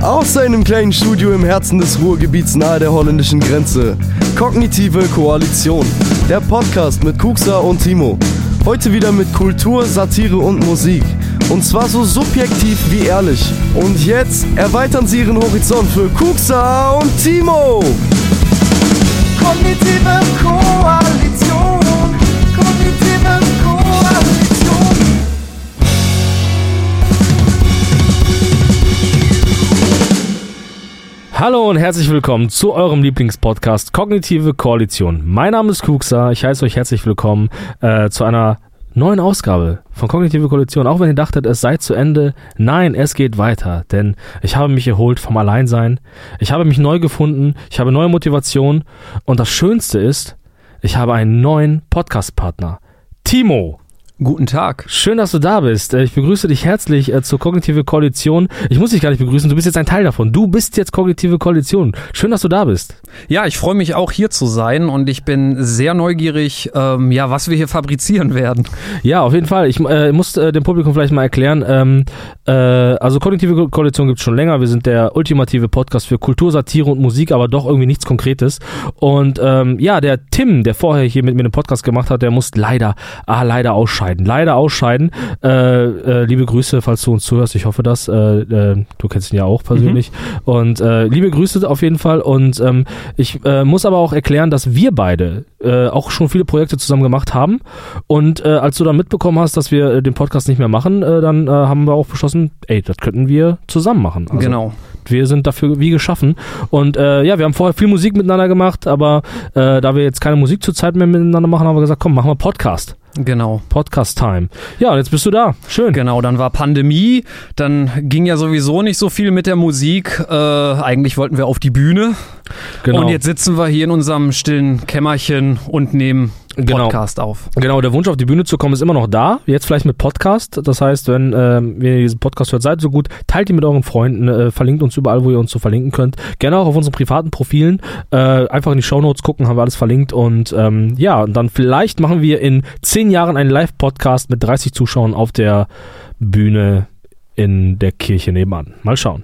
Aus seinem kleinen Studio im Herzen des Ruhrgebiets nahe der holländischen Grenze. Kognitive Koalition. Der Podcast mit Kuxa und Timo. Heute wieder mit Kultur, Satire und Musik. Und zwar so subjektiv wie ehrlich. Und jetzt erweitern Sie Ihren Horizont für Kuxa und Timo. Kognitive Koalition. Hallo und herzlich willkommen zu eurem Lieblingspodcast Kognitive Koalition. Mein Name ist Kuxa, ich heiße euch herzlich willkommen äh, zu einer neuen Ausgabe von Kognitive Koalition. Auch wenn ihr dachtet, es sei zu Ende, nein, es geht weiter, denn ich habe mich erholt vom Alleinsein, ich habe mich neu gefunden, ich habe neue Motivation und das Schönste ist, ich habe einen neuen Podcast-Partner. Timo. Guten Tag. Schön, dass du da bist. Äh, Ich begrüße dich herzlich äh, zur Kognitive Koalition. Ich muss dich gar nicht begrüßen, du bist jetzt ein Teil davon. Du bist jetzt Kognitive Koalition. Schön, dass du da bist. Ja, ich freue mich auch hier zu sein und ich bin sehr neugierig, ähm, ja, was wir hier fabrizieren werden. Ja, auf jeden Fall. Ich äh, muss äh, dem Publikum vielleicht mal erklären. Ähm, äh, also Kognitive Ko- Koalition gibt es schon länger. Wir sind der ultimative Podcast für Kultur, Satire und Musik, aber doch irgendwie nichts Konkretes. Und ähm, ja, der Tim, der vorher hier mit mir den Podcast gemacht hat, der muss leider, ah, leider ausscheiden. Leider ausscheiden. Äh, äh, liebe Grüße, falls du uns zuhörst. Ich hoffe das. Äh, äh, du kennst ihn ja auch persönlich. Und äh, liebe Grüße auf jeden Fall. Und ähm, ich äh, muss aber auch erklären, dass wir beide äh, auch schon viele Projekte zusammen gemacht haben. Und äh, als du dann mitbekommen hast, dass wir äh, den Podcast nicht mehr machen, äh, dann äh, haben wir auch beschlossen, ey, das könnten wir zusammen machen. Also, genau. Wir sind dafür wie geschaffen. Und äh, ja, wir haben vorher viel Musik miteinander gemacht, aber äh, da wir jetzt keine Musik zurzeit mehr miteinander machen, haben wir gesagt, komm, machen wir Podcast. Genau. Podcast-Time. Ja, und jetzt bist du da. Schön. Genau, dann war Pandemie, dann ging ja sowieso nicht so viel mit der Musik. Äh, eigentlich wollten wir auf die Bühne. Genau. Und jetzt sitzen wir hier in unserem stillen Kämmerchen und nehmen Genau. Podcast auf. Genau, der Wunsch auf die Bühne zu kommen ist immer noch da. Jetzt vielleicht mit Podcast. Das heißt, wenn, ähm, wenn ihr diesen Podcast hört, seid so gut, teilt ihn mit euren Freunden, äh, verlinkt uns überall, wo ihr uns so verlinken könnt. Gerne auch auf unseren privaten Profilen. Äh, einfach in die Shownotes gucken, haben wir alles verlinkt. Und ähm, ja, und dann vielleicht machen wir in zehn Jahren einen Live-Podcast mit 30 Zuschauern auf der Bühne in der Kirche nebenan. Mal schauen.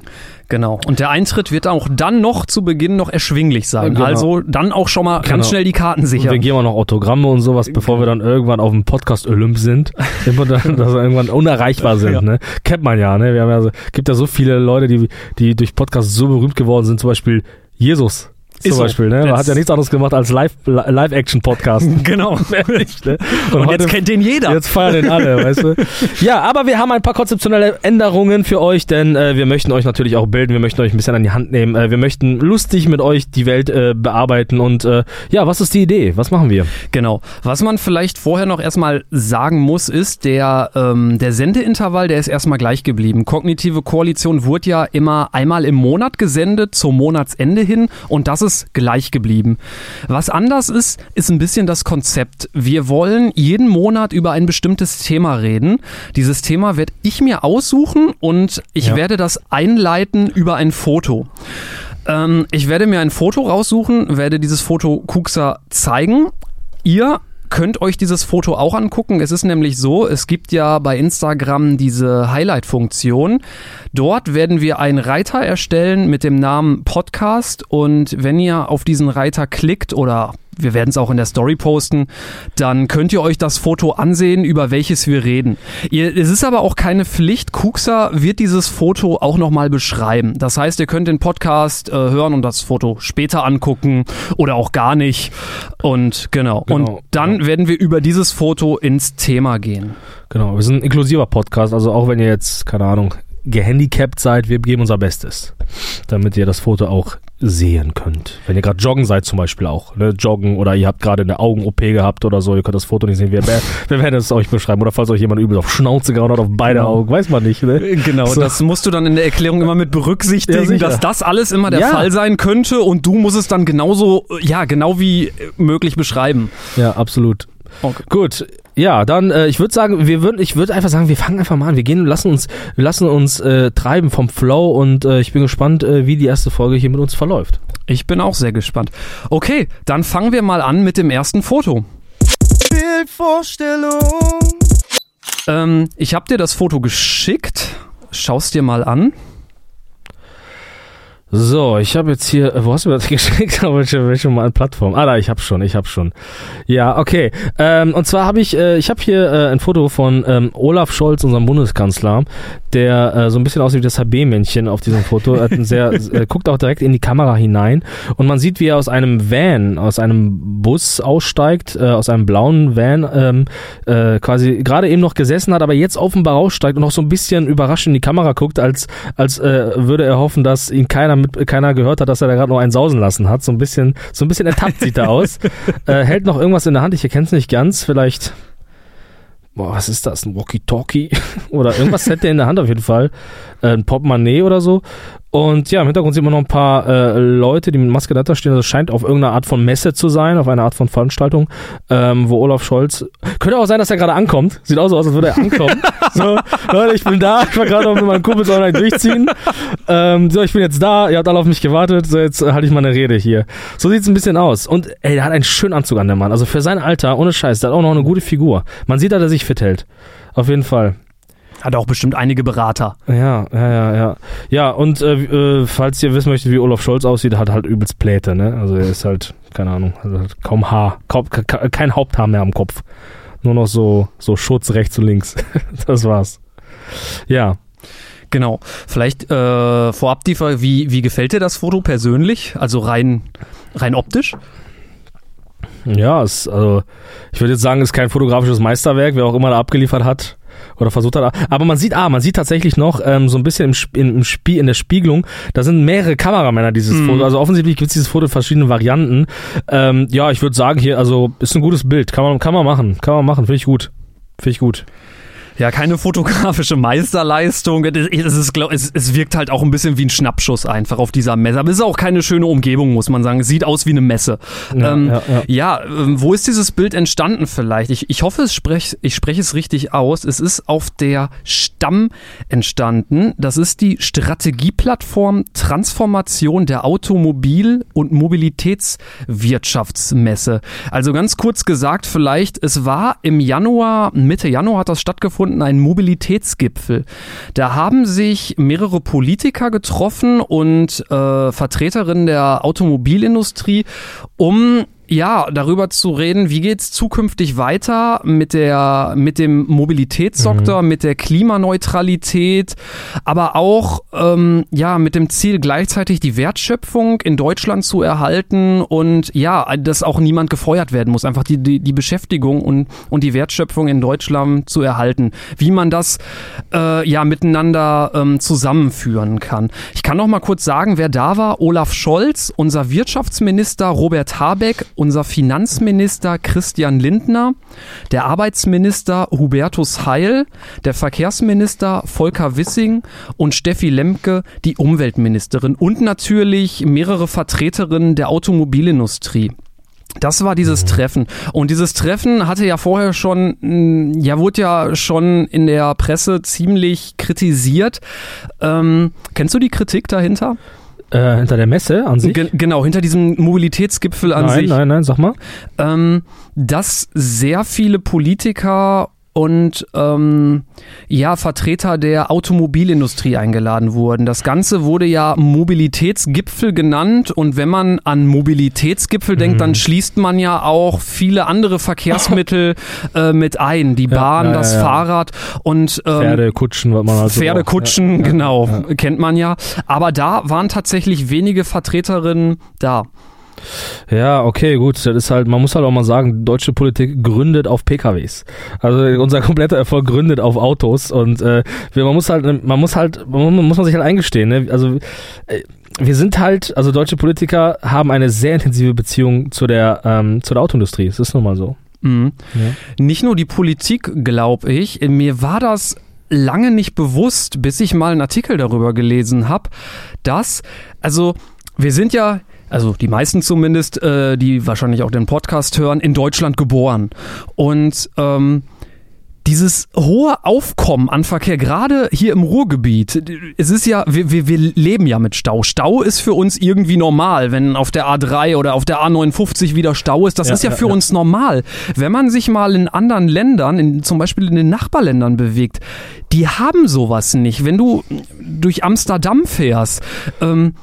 Genau. Und der Eintritt wird auch dann noch zu Beginn noch erschwinglich sein. Genau. Also dann auch schon mal Genau. ganz schnell die Karten Und wir sichern. geben auch noch Autogramme und sowas, bevor wir dann irgendwann auf dem Podcast Olymp sind. Immer dann, dass wir irgendwann unerreichbar sind, Ja. ne? Kennt man ja, ne? Wir haben ja so, gibt ja so viele Leute, die, die durch Podcasts so berühmt geworden sind, zum Beispiel Jesus. Zum Ist so. Beispiel, ne? Er Jetzt- hat ja nichts anderes gemacht als Live- Live-Action-Podcast. Genau. Ehrlich, ne? Und, heute- jetzt kennt den jeder. Jetzt feiern den alle, weißt du? Ja, aber wir haben ein paar konzeptionelle Änderungen für euch, denn äh, wir möchten euch natürlich auch bilden, wir möchten euch ein bisschen an die Hand nehmen, äh, wir möchten lustig mit euch die Welt äh, bearbeiten und äh, ja, was ist die Idee? Was machen wir? Genau. Was man vielleicht vorher noch erstmal sagen muss, ist, der, ähm, der Sendeintervall, der ist erstmal gleich geblieben. Kognitive Koalition wurde ja immer einmal im Monat gesendet, zum Monatsende hin und das ist gleich geblieben. Was anders ist, ist ein bisschen das Konzept. Wir wollen jeden Monat über ein bestimmtes Thema reden. Dieses Thema werde ich mir aussuchen und ich Ja. werde das einleiten über ein Foto. Ähm, ich werde mir ein Foto raussuchen, werde dieses Foto Kuxa zeigen. Ihr könnt euch dieses Foto auch angucken. Es ist nämlich so, es gibt ja bei Instagram diese Highlight-Funktion. Dort werden wir einen Reiter erstellen mit dem Namen Podcast und wenn ihr auf diesen Reiter klickt oder wir werden es auch in der Story posten, dann könnt ihr euch das Foto ansehen, über welches wir reden. Ihr, es ist aber auch keine Pflicht. Kuxa wird dieses Foto auch nochmal beschreiben. Das heißt, ihr könnt den Podcast äh, hören und das Foto später angucken oder auch gar nicht. Und genau. Genau, Und dann werden wir über dieses Foto ins Thema gehen. Genau, wir sind ein inklusiver Podcast, also auch wenn ihr jetzt, keine Ahnung, gehandicapt seid, wir geben unser Bestes, damit ihr das Foto auch sehen könnt. Wenn ihr gerade joggen seid zum Beispiel auch, ne, joggen oder ihr habt gerade eine Augen-OP gehabt oder so, ihr könnt das Foto nicht sehen, wir, wir werden es euch beschreiben. Oder falls euch jemand übel auf Schnauze gehauen hat, auf beide Genau. Augen, weiß man nicht, ne? Genau, So. das musst du dann in der Erklärung immer mit Ja, berücksichtigen, sicher. dass das alles immer der Ja. Fall sein könnte und du musst es dann genauso, äh, ja, genau wie äh, möglich beschreiben. Ja, absolut. Okay. Gut, ja, dann äh, ich würde sagen, wir würden, ich würde einfach sagen, wir fangen einfach mal an. Wir gehen, lassen uns, lassen uns äh, treiben vom Flow und äh, ich bin gespannt, äh, wie die erste Folge hier mit uns verläuft. Ich bin auch sehr gespannt. Okay, dann fangen wir mal an mit dem ersten Foto. Bildvorstellung. Ähm, ich habe dir das Foto geschickt. Schau's dir mal an. So, ich habe jetzt hier, wo hast du mir das geschickt? Welche, welche mal Plattform? Ah, da, ich hab's schon, ich hab's schon. Ja, okay. Ähm, und zwar habe ich, äh, ich habe hier äh, ein Foto von ähm, Olaf Scholz, unserem Bundeskanzler, der äh, so ein bisschen aussieht wie das HB-Männchen auf diesem Foto. Er sehr, äh, guckt auch direkt in die Kamera hinein und man sieht, wie er aus einem Van, aus einem Bus aussteigt, äh, aus einem blauen Van, ähm, äh, quasi gerade eben noch gesessen hat, aber jetzt offenbar aussteigt und noch so ein bisschen überrascht in die Kamera guckt, als, als äh, würde er hoffen, dass ihn keiner mit, keiner gehört hat, dass er da gerade noch einen sausen lassen hat. So ein bisschen, so ein bisschen ertappt sieht er aus. Äh, hält noch irgendwas in der Hand, ich erkenne es nicht ganz, vielleicht. Boah, was ist das? Ein Walkie-Talkie? oder irgendwas hätte er in der Hand auf jeden Fall. Äh, ein Portemonnaie oder so. Und ja, im Hintergrund sieht man noch ein paar äh, Leute, die mit Maske dahinter stehen. Also es scheint auf irgendeine Art von Messe zu sein, auf eine Art von Veranstaltung, ähm, wo Olaf Scholz. Könnte auch sein, dass er gerade ankommt. Sieht auch so aus, als würde er ankommen. so, Leute, ich bin da. Ich war gerade mit meinem Kumpel so durchziehen. Ähm, so, ich bin jetzt da. Ihr habt alle auf mich gewartet. So, jetzt äh, halte ich mal eine Rede hier. So sieht's ein bisschen aus. Und ey, der hat einen schönen Anzug an, der Mann. Also für sein Alter, ohne Scheiß, der hat auch noch eine gute Figur. Man sieht, dass er sich fit hält. Auf jeden Fall. Hat auch bestimmt einige Berater. Ja, ja, ja, ja. Ja, und äh, äh, falls ihr wissen möchtet, wie Olaf Scholz aussieht, hat halt übelst Pläte, ne? Also er ist halt, keine Ahnung, also hat kaum Haar, kaum, ke- kein Haupthaar mehr am Kopf. Nur noch so, so Schutz rechts und links. das war's. Ja. Genau. Vielleicht äh, vorab die Frage, wie, wie gefällt dir das Foto persönlich? Also rein, rein optisch? Ja, es, also ich würde jetzt sagen, es ist kein fotografisches Meisterwerk, wer auch immer da abgeliefert hat oder versucht hat. Aber man sieht, ah, man sieht tatsächlich noch ähm, so ein bisschen im, Sp- in, im Spiel, in der Spiegelung, da sind mehrere Kameramänner dieses Mhm. Foto. Also offensichtlich gibt es dieses Foto in verschiedenen Varianten. Ähm, ja, ich würde sagen hier, also ist ein gutes Bild, kann man, kann man machen, kann man machen, finde ich gut, finde ich gut. Ja, keine fotografische Meisterleistung. Es, ist, es, es wirkt halt auch ein bisschen wie ein Schnappschuss einfach auf dieser Messe. Aber es ist auch keine schöne Umgebung, muss man sagen. Es sieht aus wie eine Messe. Ja, ähm, ja, ja. ja ähm, wo ist dieses Bild entstanden vielleicht? Ich, ich hoffe, sprech, ich spreche es richtig aus. Es ist auf der Stamm entstanden. Das ist die Strategieplattform Transformation der Automobil- und Mobilitätswirtschaftsmesse. Also ganz kurz gesagt, vielleicht, es war im Januar, Mitte Januar hat das stattgefunden, ein Mobilitätsgipfel. Da haben sich mehrere Politiker getroffen und äh, Vertreterinnen der Automobilindustrie, um ja, darüber zu reden, wie geht's zukünftig weiter mit der mit dem Mobilitätssektor, mit der Klimaneutralität, aber auch ähm, ja mit dem Ziel gleichzeitig die Wertschöpfung in Deutschland zu erhalten und ja, dass auch niemand gefeuert werden muss, einfach die die, die Beschäftigung und und die Wertschöpfung in Deutschland zu erhalten, wie man das äh, ja miteinander ähm, zusammenführen kann. Ich kann noch mal kurz sagen, wer da war: Olaf Scholz, unser Wirtschaftsminister Robert Habeck, unser Finanzminister Christian Lindner, der Arbeitsminister Hubertus Heil, der Verkehrsminister Volker Wissing und Steffi Lemke, die Umweltministerin und natürlich mehrere Vertreterinnen der Automobilindustrie. Das war dieses Treffen. Und dieses Treffen hatte ja vorher schon, mh, ja, wurde ja schon in der Presse ziemlich kritisiert. Ähm, kennst du die Kritik dahinter? Äh, hinter der Messe an sich? Ge genau, hinter diesem Mobilitätsgipfel an nein, sich. nein, nein, sag mal. ähm, dass sehr viele Politiker und ähm, ja Vertreter der Automobilindustrie eingeladen wurden. Das Ganze wurde ja Mobilitätsgipfel genannt und wenn man an Mobilitätsgipfel denkt, Mhm. dann schließt man ja auch viele andere Verkehrsmittel äh, mit ein, die Bahn, ja, ja, das ja. Fahrrad und ähm, Pferde, Kutschen, was man halt so Pferdekutschen, genau, kennt man ja. Aber da waren tatsächlich wenige Vertreterinnen da. Ja, okay, gut. Das ist halt, man muss halt auch mal sagen, deutsche Politik gründet auf PKWs. Also unser kompletter Erfolg gründet auf Autos und äh, wir, man muss halt, man muss halt, man muss man sich halt eingestehen. Ne? Also äh, wir sind halt, also deutsche Politiker haben eine sehr intensive Beziehung zu der, ähm, zu der Autoindustrie. Es ist nun mal so. Mhm. Ja. Nicht nur die Politik, glaube ich. Mir war das lange nicht bewusst, bis ich mal einen Artikel darüber gelesen habe, dass, also wir sind ja, also die meisten zumindest, äh, die wahrscheinlich auch den Podcast hören, in Deutschland geboren. Und ähm, dieses hohe Aufkommen an Verkehr, gerade hier im Ruhrgebiet, es ist ja, wir, wir, wir leben ja mit Stau. Stau ist für uns irgendwie normal, wenn auf der A3 oder auf der A59 wieder Stau ist. Das Ja, ist ja, ja, für ja. uns normal. Wenn man sich mal in anderen Ländern, in, zum Beispiel in den Nachbarländern bewegt, die haben sowas nicht. Wenn du durch Amsterdam fährst, ähm,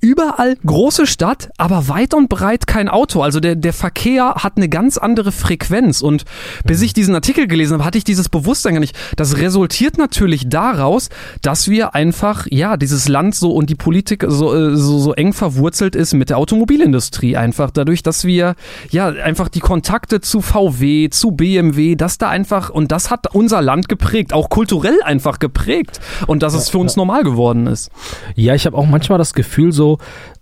überall große Stadt, aber weit und breit kein Auto. Also der, der Verkehr hat eine ganz andere Frequenz. Und bis ich diesen Artikel gelesen habe, hatte ich dieses Bewusstsein gar nicht. Das resultiert natürlich daraus, dass wir einfach, ja, dieses Land so und die Politik so, äh, so, so eng verwurzelt ist mit der Automobilindustrie. Einfach dadurch, dass wir, ja, einfach die Kontakte zu VW, zu BMW, dass da einfach, und das hat unser Land geprägt, auch kulturell einfach geprägt. Und dass es für uns normal geworden ist. Ja, ich habe auch manchmal das Gefühl so,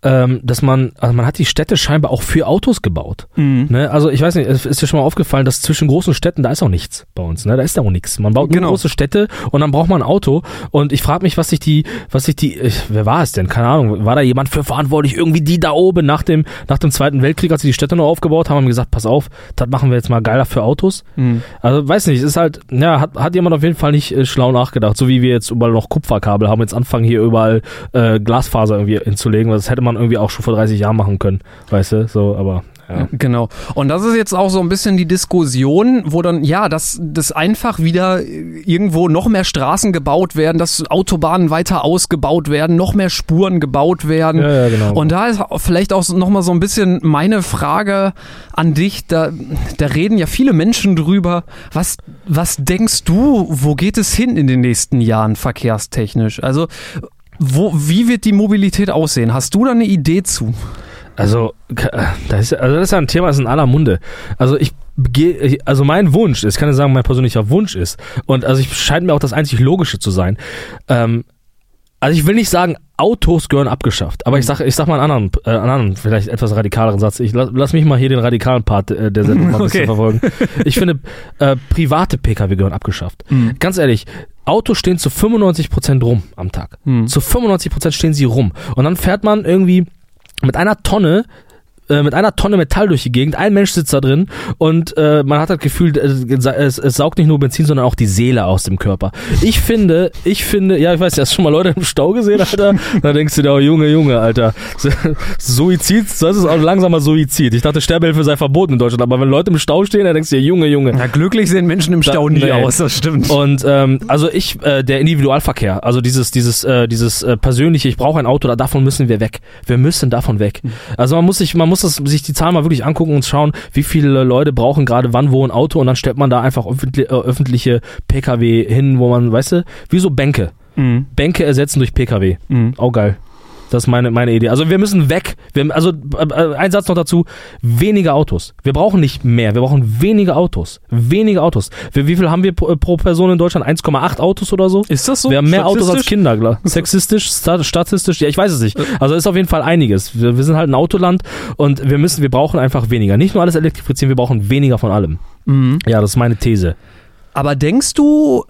ähm, dass man, also man hat die Städte scheinbar auch für Autos gebaut. Mhm. Ne? Also ich weiß nicht, es ist dir schon mal aufgefallen, dass zwischen großen Städten, da ist auch nichts bei uns, ne? Da ist da auch nichts. Man baut Genau. große Städte und dann braucht man ein Auto. Und ich frage mich, was sich die, was sich die, ich, wer war es denn? Keine Ahnung, war da jemand für verantwortlich? Irgendwie die da oben nach dem, nach dem Zweiten Weltkrieg, als sie die Städte noch aufgebaut haben, haben gesagt, pass auf, das machen wir jetzt mal geiler für Autos. Mhm. Also weiß nicht, es ist halt, ja, hat, hat jemand auf jeden Fall nicht äh, schlau nachgedacht, so wie wir jetzt überall noch Kupferkabel haben, jetzt anfangen hier überall äh, Glasfaser irgendwie hinzulegen, weil das hätte man irgendwie auch schon vor 30 Jahren machen können, weißt du, so, aber ja. Genau. Und das ist jetzt auch so ein bisschen die Diskussion, wo dann, ja, dass, dass einfach wieder irgendwo noch mehr Straßen gebaut werden, dass Autobahnen weiter ausgebaut werden, noch mehr Spuren gebaut werden. Ja, ja, genau. Und da ist vielleicht auch nochmal so ein bisschen meine Frage an dich. Da, da reden ja viele Menschen drüber. Was, was denkst du, wo geht es hin in den nächsten Jahren verkehrstechnisch? Also, wo, wie wird die Mobilität aussehen? Hast du da eine Idee zu? Also, das ist, also das ist ja ein Thema, das ist in aller Munde. Also ich gehe, also mein Wunsch ist, kann ich sagen, mein persönlicher Wunsch ist, und also ich scheint mir auch das einzig Logische zu sein. Ähm, also ich will nicht sagen, Autos gehören abgeschafft, aber ich sag, ich sag mal einen anderen, äh, einen anderen, vielleicht etwas radikaleren Satz. Ich lass, lass mich mal hier den radikalen Part äh, der Sendung mal ein bisschen Okay. verfolgen. Ich finde, äh, private Pkw gehören abgeschafft. Ganz ehrlich, Autos stehen zu 95% rum am Tag. Hm. Zu 95% stehen sie rum. Und dann fährt man irgendwie mit einer Tonne äh, mit einer Tonne Metall durch die Gegend, ein Mensch sitzt da drin und äh, man hat das Gefühl, äh, es, es saugt nicht nur Benzin, sondern auch die Seele aus dem Körper. Ich finde, ich finde, ja, ich weiß, du hast schon mal Leute im Stau gesehen, Alter. Da denkst du dir, oh Junge, Junge, Alter. Suizid, das ist auch langsamer Suizid. Ich dachte, Sterbehilfe sei verboten in Deutschland, aber wenn Leute im Stau stehen, dann denkst du dir, Junge, Junge. Ja, glücklich sehen Menschen im Da- Stau nie nee. aus, das stimmt. Und ähm, also ich, äh, der Individualverkehr, also dieses, dieses, äh, dieses äh, persönliche, ich brauche ein Auto, da, davon müssen wir weg. Wir müssen davon weg. Also man muss sich, man muss das, sich die Zahlen mal wirklich angucken und schauen, wie viele Leute brauchen gerade wann wo ein Auto und dann stellt man da einfach öffentlich, äh, öffentliche Pkw hin, wo man, weißt du, wie so Bänke. Mhm. Bänke ersetzen durch Pkw. Mhm. Auch geil. Das ist meine, meine Idee. Also wir müssen weg. Wir, also äh, äh, ein Satz noch dazu. Weniger Autos. Wir brauchen nicht mehr. Wir brauchen weniger Autos. Weniger Autos. Wir, wie viel haben wir pro, pro Person in Deutschland? 1,8 Autos oder so? Ist das so? wir haben mehr Autos als? Kinder. glaub- Sexistisch, sta- statistisch, ja, ich weiß es nicht. Also ist auf jeden Fall einiges. Wir, wir sind halt ein Autoland und wir müssen, wir brauchen einfach weniger. Nicht nur alles elektrifizieren, wir brauchen weniger von allem. Mhm. Ja, das ist meine These. Aber denkst du,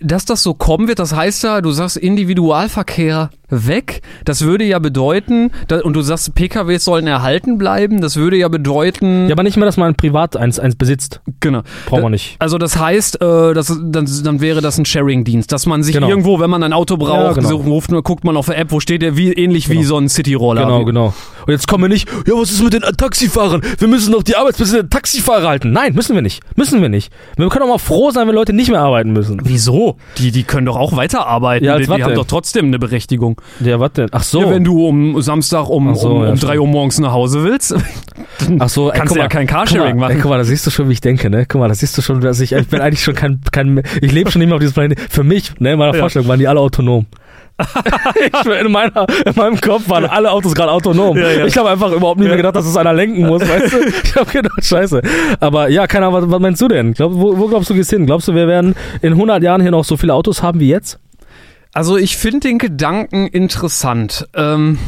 dass das so kommen wird? Das heißt ja, du sagst Individualverkehr weg. Das würde ja bedeuten, da, und du sagst, PKWs sollen erhalten bleiben. Das würde ja bedeuten, Ja, aber nicht mehr, dass man privat eins, eins besitzt. genau. Brauchen wir nicht. Also das heißt, äh, das, dann, dann wäre das ein Sharing-Dienst, dass man sich Genau. irgendwo, wenn man ein Auto braucht, Ja, genau. so ruft, guckt man auf der App, wo steht der, wie ähnlich wie Genau. so ein City-Roller. Genau, genau. Und jetzt kommen wir nicht, ja, was ist mit den Taxifahrern? Wir müssen doch die Arbeitsplätze der Taxifahrer halten. Nein, müssen wir nicht. Müssen wir nicht. Wir können auch mal froh sein, wenn Leute nicht mehr arbeiten müssen. Wieso? Die, die können doch auch weiterarbeiten. Ja, die die haben doch trotzdem eine Berechtigung. Ja, was denn? Ach so. Ja, wenn du um Samstag um, so, um, ja, um stimmt. 3 Uhr morgens nach Hause willst, Ach so, ey, kannst guck du ja kein Guck Carsharing mal, machen. ey, guck mal, da siehst du schon, wie ich denke, ne? Guck mal, da siehst du schon, dass ich, ich bin eigentlich schon kein, kein ich lebe schon nicht mehr auf diesem Planeten. Für mich, ne, in meiner. Vorstellung waren die alle autonom. ich, in, meiner, in meinem Kopf waren alle Autos gerade autonom. Ja, ja. Ich habe einfach überhaupt nicht mehr gedacht, dass es einer lenken muss, weißt du? Ich habe gedacht, scheiße. Aber ja, keine Ahnung, was, was meinst du denn? Glaub, wo, wo glaubst du, gehst hin? Glaubst du, wir werden in 100 Jahren hier noch so viele Autos haben wie jetzt? Also ich finde den Gedanken interessant. Ähm,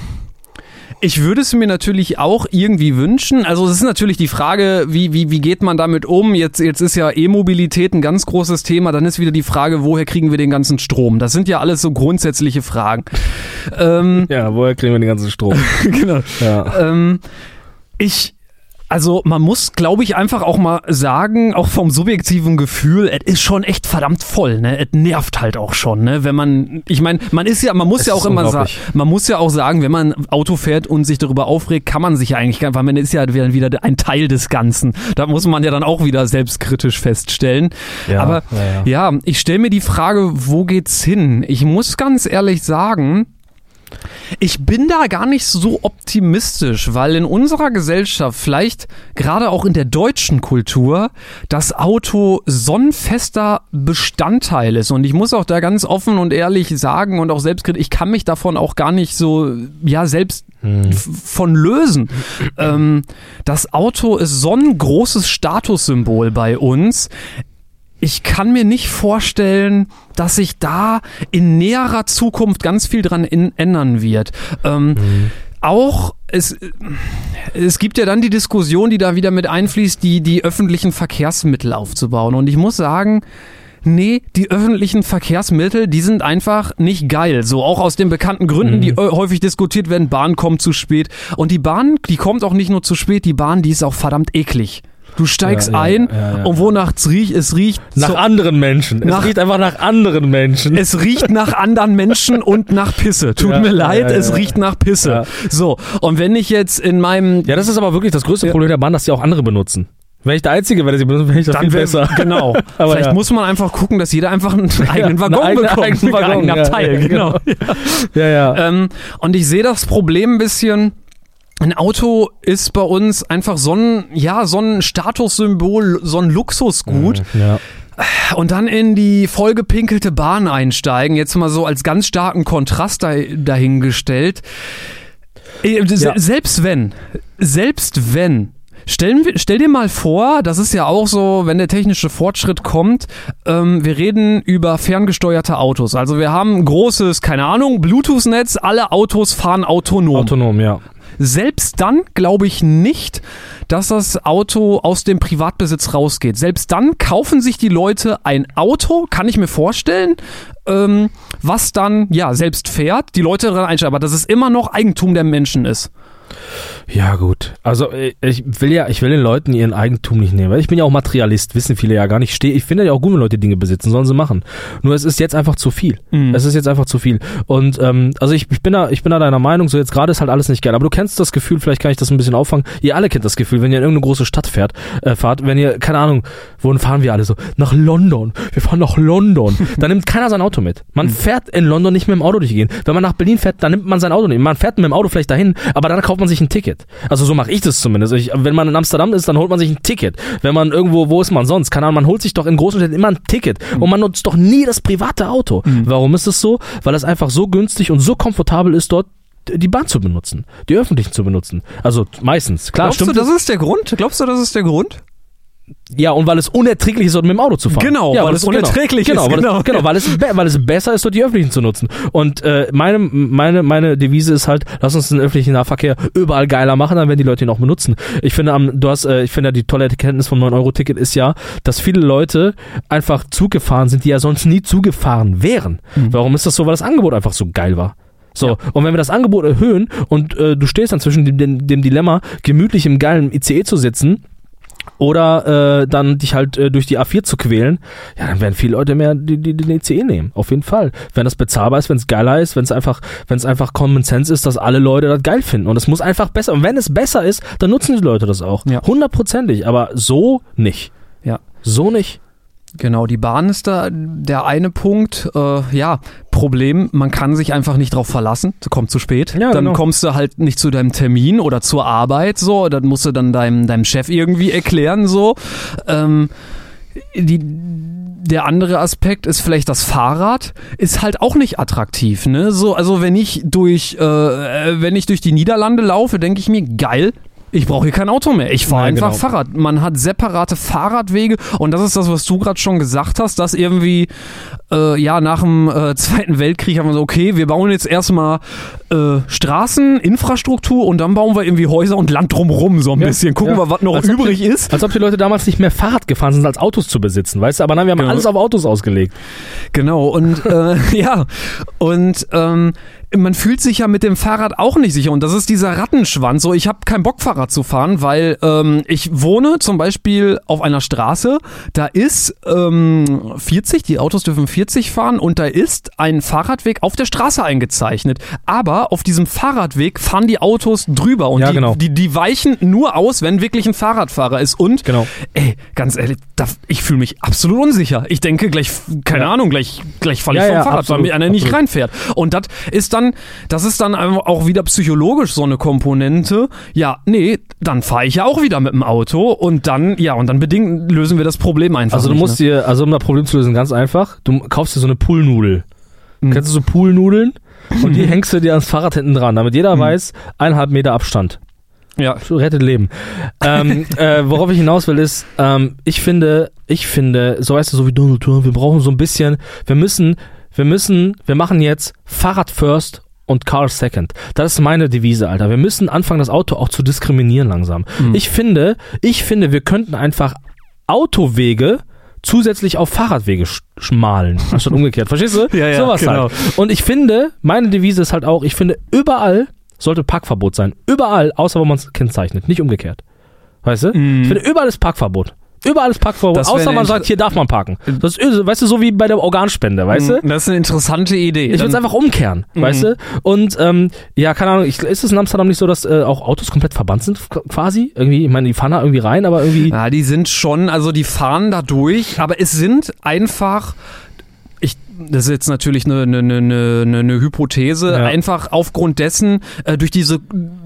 ich würde es mir natürlich auch irgendwie wünschen. Also es ist natürlich die Frage, wie, wie, wie geht man damit um? Jetzt, jetzt ist ja E-Mobilität ein ganz großes Thema. Dann ist wieder die Frage, woher kriegen wir den ganzen Strom? Das sind ja alles so grundsätzliche Fragen. ähm, Ja, woher kriegen wir den ganzen Strom? genau. Ja. Ähm, ich, also man muss, glaube ich, einfach auch mal sagen, auch vom subjektiven Gefühl, es ist schon echt verdammt voll, ne? Es nervt halt auch schon, ne? Wenn man, ich meine, man ist ja, man muss Es ja auch immer sagen, man muss ja auch sagen, wenn man Auto fährt und sich darüber aufregt, kann man sich ja eigentlich, gar- weil man ist ja wieder wieder ein Teil des Ganzen. Da muss man ja dann auch wieder selbstkritisch feststellen. Ja, Aber ja, ja. ja, ich stelle mir die Frage, wo geht's hin? Ich muss ganz ehrlich sagen, Ich bin da gar nicht so optimistisch, weil in unserer Gesellschaft, vielleicht gerade auch in der deutschen Kultur, das Auto so ein fester Bestandteil ist. Und ich muss auch da ganz offen und ehrlich sagen und auch selbstkritisch, ich kann mich davon auch gar nicht so, ja, selbst f- von lösen. Ähm, das Auto ist so ein großes Statussymbol bei uns. Ich kann mir nicht vorstellen, dass sich da in näherer Zukunft ganz viel dran in, ändern wird. Ähm, Auch es, es gibt ja dann die Diskussion, die da wieder mit einfließt, die, die öffentlichen Verkehrsmittel aufzubauen. Und ich muss sagen, nee, die öffentlichen Verkehrsmittel, die sind einfach nicht geil. So auch aus den bekannten Gründen, die äh, häufig diskutiert werden. Bahn kommt zu spät. Und die Bahn, die kommt auch nicht nur zu spät, die Bahn, die ist auch verdammt eklig. Du steigst Ja, ja, ein ja, und wonach es riecht, es riecht Nach so- anderen Menschen. Nach- es riecht einfach nach anderen Menschen. es riecht nach anderen Menschen und nach Pisse. Tut mir leid, es riecht nach Pisse. So, und wenn ich jetzt in meinem ja, das ist aber wirklich das größte. Problem der Bahn, dass die auch andere benutzen. Wenn ich der Einzige wäre, der sie benutzt, wäre ich das viel wär- besser. Genau. Aber Vielleicht ja. muss man einfach gucken, dass jeder einfach einen eigenen einen Waggon eigenen- bekommt. eigenen einen Waggon, eigenen ja, Abteil, ja, genau. Ja, ja. Ähm, und ich sehe das Problem ein bisschen. Ein Auto ist bei uns einfach so ein, ja, so ein Statussymbol, so ein Luxusgut. ja. Und dann in die vollgepinkelte Bahn einsteigen, jetzt mal so als ganz starken Kontrast da, dahingestellt. Äh, Ja. Selbst wenn, selbst wenn, stell, stell dir mal vor, das ist ja auch so, wenn der technische Fortschritt kommt, ähm, wir reden über ferngesteuerte Autos. Also wir haben ein großes, keine Ahnung, Bluetooth-Netz, alle Autos fahren autonom. Autonom, ja. Selbst dann glaube ich nicht, dass das Auto aus dem Privatbesitz rausgeht. Selbst dann kaufen sich die Leute ein Auto, kann ich mir vorstellen, ähm, was dann ja selbst fährt, die Leute daran einsteigen, aber dass es immer noch Eigentum der Menschen ist. Ja, gut. Also äh, ich will ja, ich will den Leuten ihren Eigentum nicht nehmen. weil Ich bin ja auch Materialist, wissen viele ja gar nicht. Steh, ich finde ja auch gut, wenn Leute Dinge besitzen, sollen sie machen. Nur es ist jetzt einfach zu viel. Mhm. Es ist jetzt einfach zu viel. Und ähm, also ich, ich bin da, ich bin da deiner Meinung, so jetzt gerade ist halt alles nicht geil. Aber du kennst das Gefühl, vielleicht kann ich das ein bisschen auffangen. Ihr alle kennt das Gefühl, wenn ihr in irgendeine große Stadt fährt, äh, fahrt, wenn ihr, keine Ahnung, wohin fahren wir alle so? Nach London. Wir fahren nach London. da nimmt keiner sein Auto mit. Man fährt in London nicht mit dem Auto durch die Gegend. Wenn man nach Berlin fährt, dann nimmt man sein Auto nicht. Man fährt mit dem Auto vielleicht dahin, aber dann kauft man sich ein Ticket. Also so mache ich das zumindest. Ich, wenn man in Amsterdam ist, dann holt man sich ein Ticket. Wenn man irgendwo, wo ist man sonst? Keine Ahnung, man holt sich doch in großen Städten immer ein Ticket. Und man nutzt doch nie das private Auto. Warum ist es so? Weil es einfach so günstig und so komfortabel ist, dort die Bahn zu benutzen, die öffentlichen zu benutzen. Also meistens. Klar, Glaubst du, stimmt. das ist der Grund? Glaubst du, das ist der Grund? Ja, und weil es unerträglich ist, dort mit dem Auto zu fahren. Genau, ja, weil es unerträglich genau, ist, Weil genau. es, genau, weil es, weil es besser ist, dort die öffentlichen zu nutzen. Und äh, meine, meine, meine Devise ist halt, lass uns den öffentlichen Nahverkehr überall geiler machen, dann werden die Leute ihn auch benutzen. Ich finde, am, du hast, äh, ich finde, die tolle Erkenntnis vom 9-Euro-Ticket ist ja, dass viele Leute einfach Zug gefahren sind, die ja sonst nie zugefahren wären. Warum ist das so? Weil das Angebot einfach so geil war. So, und wenn wir das Angebot erhöhen und äh, du stehst dann zwischen dem, dem, dem Dilemma, gemütlich im geilen ICE zu sitzen oder äh, dann dich halt äh, durch die A4 zu quälen, ja, dann werden viele Leute mehr die, die, den ECE nehmen. Auf jeden Fall. Wenn das bezahlbar ist, wenn es geiler ist, wenn es einfach, wenn es einfach Common Sense ist, dass alle Leute das geil finden. Und es muss einfach besser. Und wenn es besser ist, dann nutzen die Leute das auch. Ja. Hundertprozentig. Aber so nicht. Ja. So nicht. Genau, die Bahn ist da der eine Punkt. Äh, ja, Problem, man kann sich einfach nicht drauf verlassen. Du kommst zu spät. Ja, dann genau. kommst du halt nicht zu deinem Termin oder zur Arbeit so. Dann musst du dann deinem, deinem Chef irgendwie erklären so. Ähm, die, der andere Aspekt ist vielleicht das Fahrrad, ist halt auch nicht attraktiv, ne? So, also wenn ich durch, äh, äh, wenn ich durch die Niederlande laufe, denke ich mir, geil. Ich brauche hier kein Auto mehr. Ich fahre einfach genau. Fahrrad. Man hat separate Fahrradwege und das ist das, was du gerade schon gesagt hast, dass irgendwie äh, ja nach dem äh, Zweiten Weltkrieg haben wir so, okay, wir bauen jetzt erstmal äh, Straßen, Infrastruktur und dann bauen wir irgendwie Häuser und Land drumrum so ein Ja, bisschen. Gucken ja. wir, was noch Als übrig die- ist. Als ob die Leute damals nicht mehr Fahrrad gefahren sind, als Autos zu besitzen, weißt du? Aber nein, wir haben Genau. alles auf Autos ausgelegt. Genau, und äh, ja, und ähm, man fühlt sich ja mit dem Fahrrad auch nicht sicher. Und das ist dieser Rattenschwanz. So, ich habe keinen Bock, Fahrrad zu fahren, weil ähm, ich wohne zum Beispiel auf einer Straße, da ist ähm, 40, die Autos dürfen 40 fahren und da ist ein Fahrradweg auf der Straße eingezeichnet. Aber aber auf diesem Fahrradweg fahren die Autos drüber und Ja, die, genau. die, die weichen nur aus, wenn wirklich ein Fahrradfahrer ist. Und Genau. ey, ganz ehrlich, da, ich fühle mich absolut unsicher. Ich denke gleich, keine Ja. Ahnung, gleich, gleich falle ich Ja, vom Fahrrad, absolut, weil mir einer nicht absolut. reinfährt. Und das ist dann, das ist dann einfach auch wieder psychologisch so eine Komponente. Ja, nee, dann fahre ich ja auch wieder mit dem Auto und dann, ja, und dann bedingt lösen wir das Problem einfach. Also du nicht, musst ne? dir, also um das Problem zu lösen, ganz einfach, du kaufst dir so eine Poolnudel. Mhm. Kennst du so Poolnudeln? Und die hängst du dir ans Fahrrad hinten dran, damit jeder Mhm. weiß, eineinhalb Meter Abstand. Ja, Rettet Leben. ähm, äh, worauf ich hinaus will, ist, ähm, ich finde, ich finde, so weißt du, so wie Donald Trump, wir brauchen so ein bisschen, wir müssen, wir müssen, wir machen jetzt Fahrrad first und Car second. Das ist meine Devise, Alter. Wir müssen anfangen, das Auto auch zu diskriminieren langsam. Mhm. Ich finde, ich finde, wir könnten einfach Autowege zusätzlich auf Fahrradwege sch schmalen, anstatt umgekehrt. Verstehst du? Ja, ja, Sowas genau. halt. Und ich finde, meine Devise ist halt auch, ich finde, überall sollte Parkverbot sein. Überall, außer wo man es kennzeichnet, nicht umgekehrt. Weißt du? Mhm. Ich finde, überall ist Parkverbot. Überall ist Parkverbot, außer man sagt, hier darf man parken. Das ist, weißt du, so wie bei der Organspende, weißt du? Das ist eine interessante Idee. Ich will es einfach umkehren, Mhm. weißt du? Und ähm, ja, keine Ahnung, ich, ist es in Amsterdam nicht so, dass äh, auch Autos komplett verbannt sind, qu- quasi? Irgendwie, ich meine, die fahren da irgendwie rein, aber irgendwie. Ja, die sind schon, also die fahren da durch, aber es sind einfach. Ich, das ist jetzt natürlich eine, eine, eine, eine, Hypothese, Ja. einfach aufgrund dessen, äh, durch diese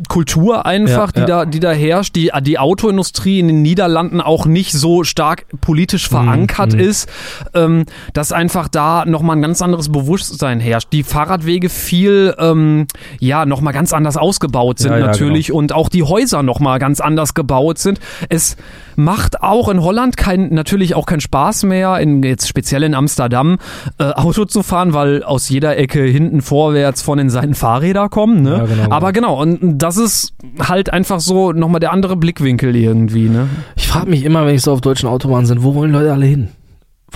Kultur einfach, Ja, die. Da, die da herrscht, die, die Autoindustrie in den Niederlanden auch nicht so stark politisch verankert mhm. ist, ähm, dass einfach da nochmal ein ganz anderes Bewusstsein herrscht. Die Fahrradwege viel, ähm, ja, nochmal ganz anders ausgebaut sind ja, natürlich und auch die Häuser nochmal ganz anders gebaut sind. Es macht auch in Holland kein, natürlich auch keinen Spaß mehr, in, jetzt speziell in Amsterdam, äh, Auto zu fahren, weil aus jeder Ecke hinten vorwärts von den Seiten Fahrräder kommen. Ne? Ja, genau, Aber genau, und das ist halt einfach so nochmal der andere Blickwinkel irgendwie. Ne? Ich frage mich immer, wenn ich so auf deutschen Autobahnen sind, wo wollen Leute alle hin?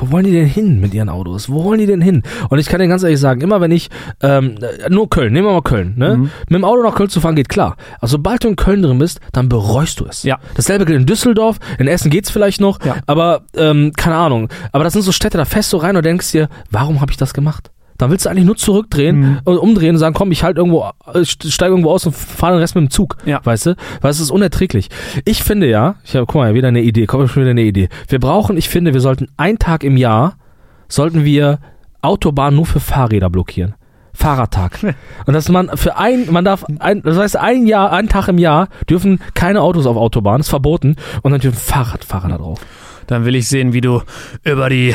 Wo wollen die denn hin mit ihren Autos? Wo wollen die denn hin? Und ich kann dir ganz ehrlich sagen, immer wenn ich, ähm, äh, nur Köln, nehmen wir mal Köln, ne? Mhm. Mit dem Auto nach Köln zu fahren geht klar. Also sobald du in Köln drin bist, dann bereust du es. Ja. Dasselbe gilt in Düsseldorf, in Essen geht's vielleicht noch, Ja. aber ähm, keine Ahnung. Aber das sind so Städte, da fährst du rein und denkst dir, warum habe ich das gemacht? Dann willst du eigentlich nur zurückdrehen Mhm. und umdrehen und sagen, komm, ich halt irgendwo, äh, steige irgendwo aus und fahre den Rest mit dem Zug. Ja. Weißt du? Weil es ist unerträglich. Ich finde ja, ich habe, guck mal, wieder eine Idee, kommt schon wieder eine Idee. Wir brauchen, ich finde, wir sollten einen Tag im Jahr, sollten wir Autobahnen nur für Fahrräder blockieren. Fahrradtag. Und dass man für ein, man darf, ein, das heißt, ein Jahr, einen Tag im Jahr dürfen keine Autos auf Autobahnen, ist verboten. Und dann dürfen Fahrradfahrer da drauf. Dann will ich sehen, wie du über die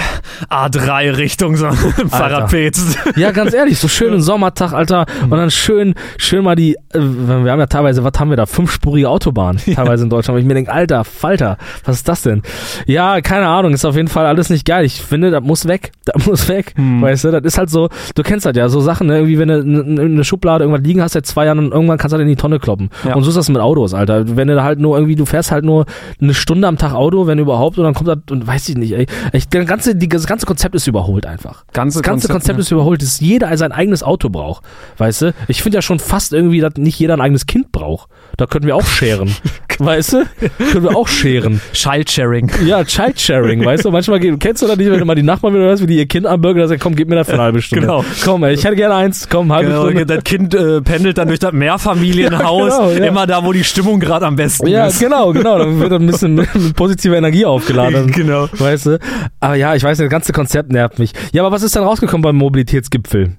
A3 Richtung so ein Fahrrad fährst. Ja, ganz ehrlich, so schönen Sommertag, Alter. Und dann schön, schön mal die, äh, wir haben ja teilweise, was haben wir da? Fünfspurige Autobahn, teilweise in Deutschland. Und ich mir denke, Alter, Falter, was ist das denn? Ja, keine Ahnung, ist auf jeden Fall alles nicht geil. Ich finde, das muss weg. Das muss weg. Hm. Weißt du, das ist halt so, du kennst das ja, so Sachen, ne, irgendwie, wenn du in eine Schublade irgendwas liegen hast seit zwei Jahren und irgendwann kannst du das in die Tonne kloppen. Ja. Und so ist das mit Autos, Alter. Wenn du da halt nur irgendwie, du fährst halt nur eine Stunde am Tag Auto, wenn überhaupt, und dann kommt das, und weiß ich nicht, ey. Ich, das, ganze, die, das ganze Konzept ist überholt einfach. Ganze Das ganze Konzept, ist überholt, dass jeder sein eigenes Auto braucht. Weißt du? Ich finde ja schon fast irgendwie, dass nicht jeder ein eigenes Kind braucht. Da könnten wir auch scheren. weißt du? Können wir auch scheren. Child-Sharing. Ja, Child-Sharing, weißt du? Manchmal kennst du das nicht, wenn du mal die Nachbarn wieder hörst, wie die ihr Kind anbürgern, dann sagen, komm, gib mir das für eine halbe Stunde. Genau. Komm, ey, ich hätte gerne eins, komm, halbe Genau, Stunde. das Kind äh, pendelt dann durch das Mehrfamilienhaus, Ja, genau, ja. immer da, wo die Stimmung gerade am besten Ja, ist. genau, genau. Dann wird ein bisschen mit positiver Energie aufgeladen. Genau. Weißt du? Aber ja, ich weiß, das ganze Konzept nervt mich. Ja, aber was ist dann rausgekommen beim Mobilitätsgipfel?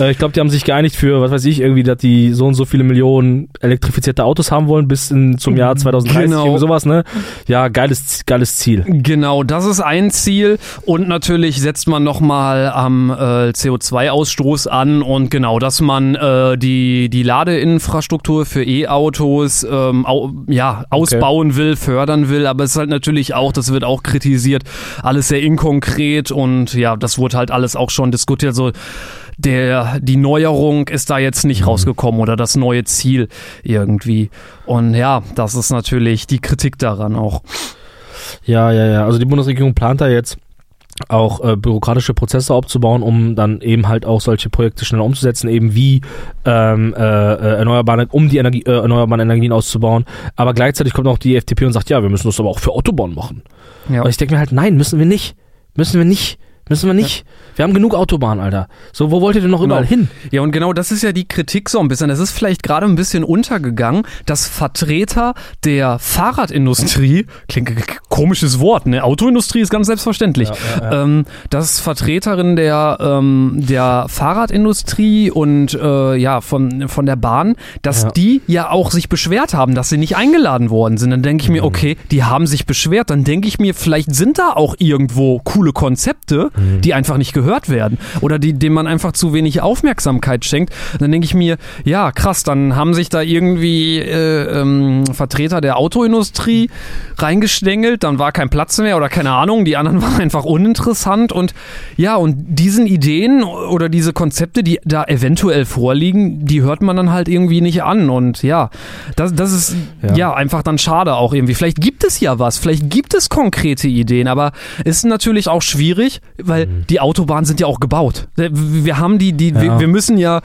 Äh, Ich glaube, die haben sich geeinigt für, was weiß ich, irgendwie, dass die so und so viele Millionen elektrifizierte Autos haben wollen bis in, zum Jahr 2030, Genau. irgendwie sowas, ne? Ja, geiles, geiles Ziel. Genau, das ist ein Ziel. Und natürlich setzt man nochmal am äh, CO2-Ausstoß an. Und genau, dass man äh, die, die Ladeinfrastruktur für E-Autos ähm, au, ja, ausbauen will, fördern will, aber es ist halt natürlich auch, das wird auch kritisiert, alles sehr inkonkret. Und ja, das wurde halt alles auch schon diskutiert, so der, die Neuerung ist da jetzt nicht rausgekommen oder das neue Ziel irgendwie. Und ja, das ist natürlich die Kritik daran auch. Ja, ja, ja. Also die Bundesregierung plant da jetzt auch äh, bürokratische Prozesse aufzubauen, um dann eben halt auch solche Projekte schneller umzusetzen, eben wie ähm, äh, äh, erneuerbare, um die Energie, äh, erneuerbaren Energien auszubauen. Aber gleichzeitig kommt auch die FDP und sagt, ja, wir müssen das aber auch für Autobahnen machen. Ja. Und ich denke mir halt, nein, müssen wir nicht. Müssen wir nicht. Müssen wir nicht. Wir haben genug Autobahnen, Alter. So, wo wollt ihr denn noch überall Genau. hin? Ja, und genau das ist ja die Kritik so ein bisschen. Es ist vielleicht gerade ein bisschen untergegangen, dass Vertreter der Fahrradindustrie, klingt komisches Wort, ne? Autoindustrie ist ganz selbstverständlich. Ähm, dass Vertreterinnen der, ähm, der Fahrradindustrie und äh, ja, von, von der Bahn, dass Ja. die ja auch sich beschwert haben, dass sie nicht eingeladen worden sind. Dann denke ich Mhm. mir, okay, die haben sich beschwert. Dann denke ich mir, vielleicht sind da auch irgendwo coole Konzepte, Mhm. die einfach nicht gehört werden oder die, denen man einfach zu wenig Aufmerksamkeit schenkt. Dann denke ich mir, ja, krass, dann haben sich da irgendwie äh, ähm, Vertreter der Autoindustrie reingestängelt, dann war kein Platz mehr oder keine Ahnung, die anderen waren einfach uninteressant und ja, und diesen Ideen oder diese Konzepte, die da eventuell vorliegen, die hört man dann halt irgendwie nicht an und ja, das, das ist ja. Ja. einfach dann schade auch irgendwie. Vielleicht gibt es ja was, vielleicht gibt es konkrete Ideen, aber ist natürlich auch schwierig, weil die Autobahnen sind ja auch gebaut. Wir haben die, die, wir, Ja. wir müssen ja,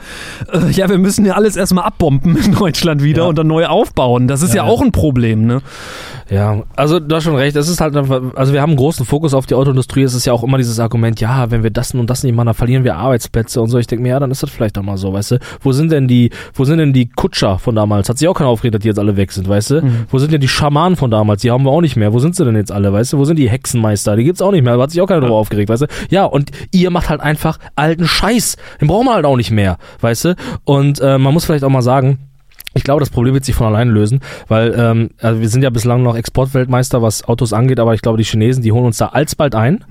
äh, ja, wir müssen ja alles erstmal abbomben in Deutschland wieder Ja. und dann neu aufbauen. Das ist ja, Ja, auch ein Problem, ne? Ja, also du hast schon recht. Es ist halt einfach, also wir haben einen großen Fokus auf die Autoindustrie. Es ist ja auch immer dieses Argument, ja, wenn wir das und das nicht machen, dann verlieren wir Arbeitsplätze und so. Ich denke mir, ja, dann ist das vielleicht doch mal so, weißt du? Wo sind denn die, wo sind denn die Kutscher von damals? Hat sich auch keiner aufgeregt, dass die jetzt alle weg sind, weißt du? Wo sind denn die Schamanen von damals? Die haben wir auch nicht mehr. Wo sind sie denn jetzt alle, weißt du? Wo sind die Hexenmeister? Die gibt's auch nicht mehr. Da hat sich auch keiner drüber aufgeregt, weißt du? Ja, und ihr macht halt einfach alten Scheiß. Den brauchen wir halt auch nicht mehr, weißt du? Und äh, man muss vielleicht auch mal sagen, ich glaube, das Problem wird sich von alleine lösen, weil ähm, also wir sind ja bislang noch Exportweltmeister, was Autos angeht, aber ich glaube, die Chinesen, die holen uns da alsbald ein,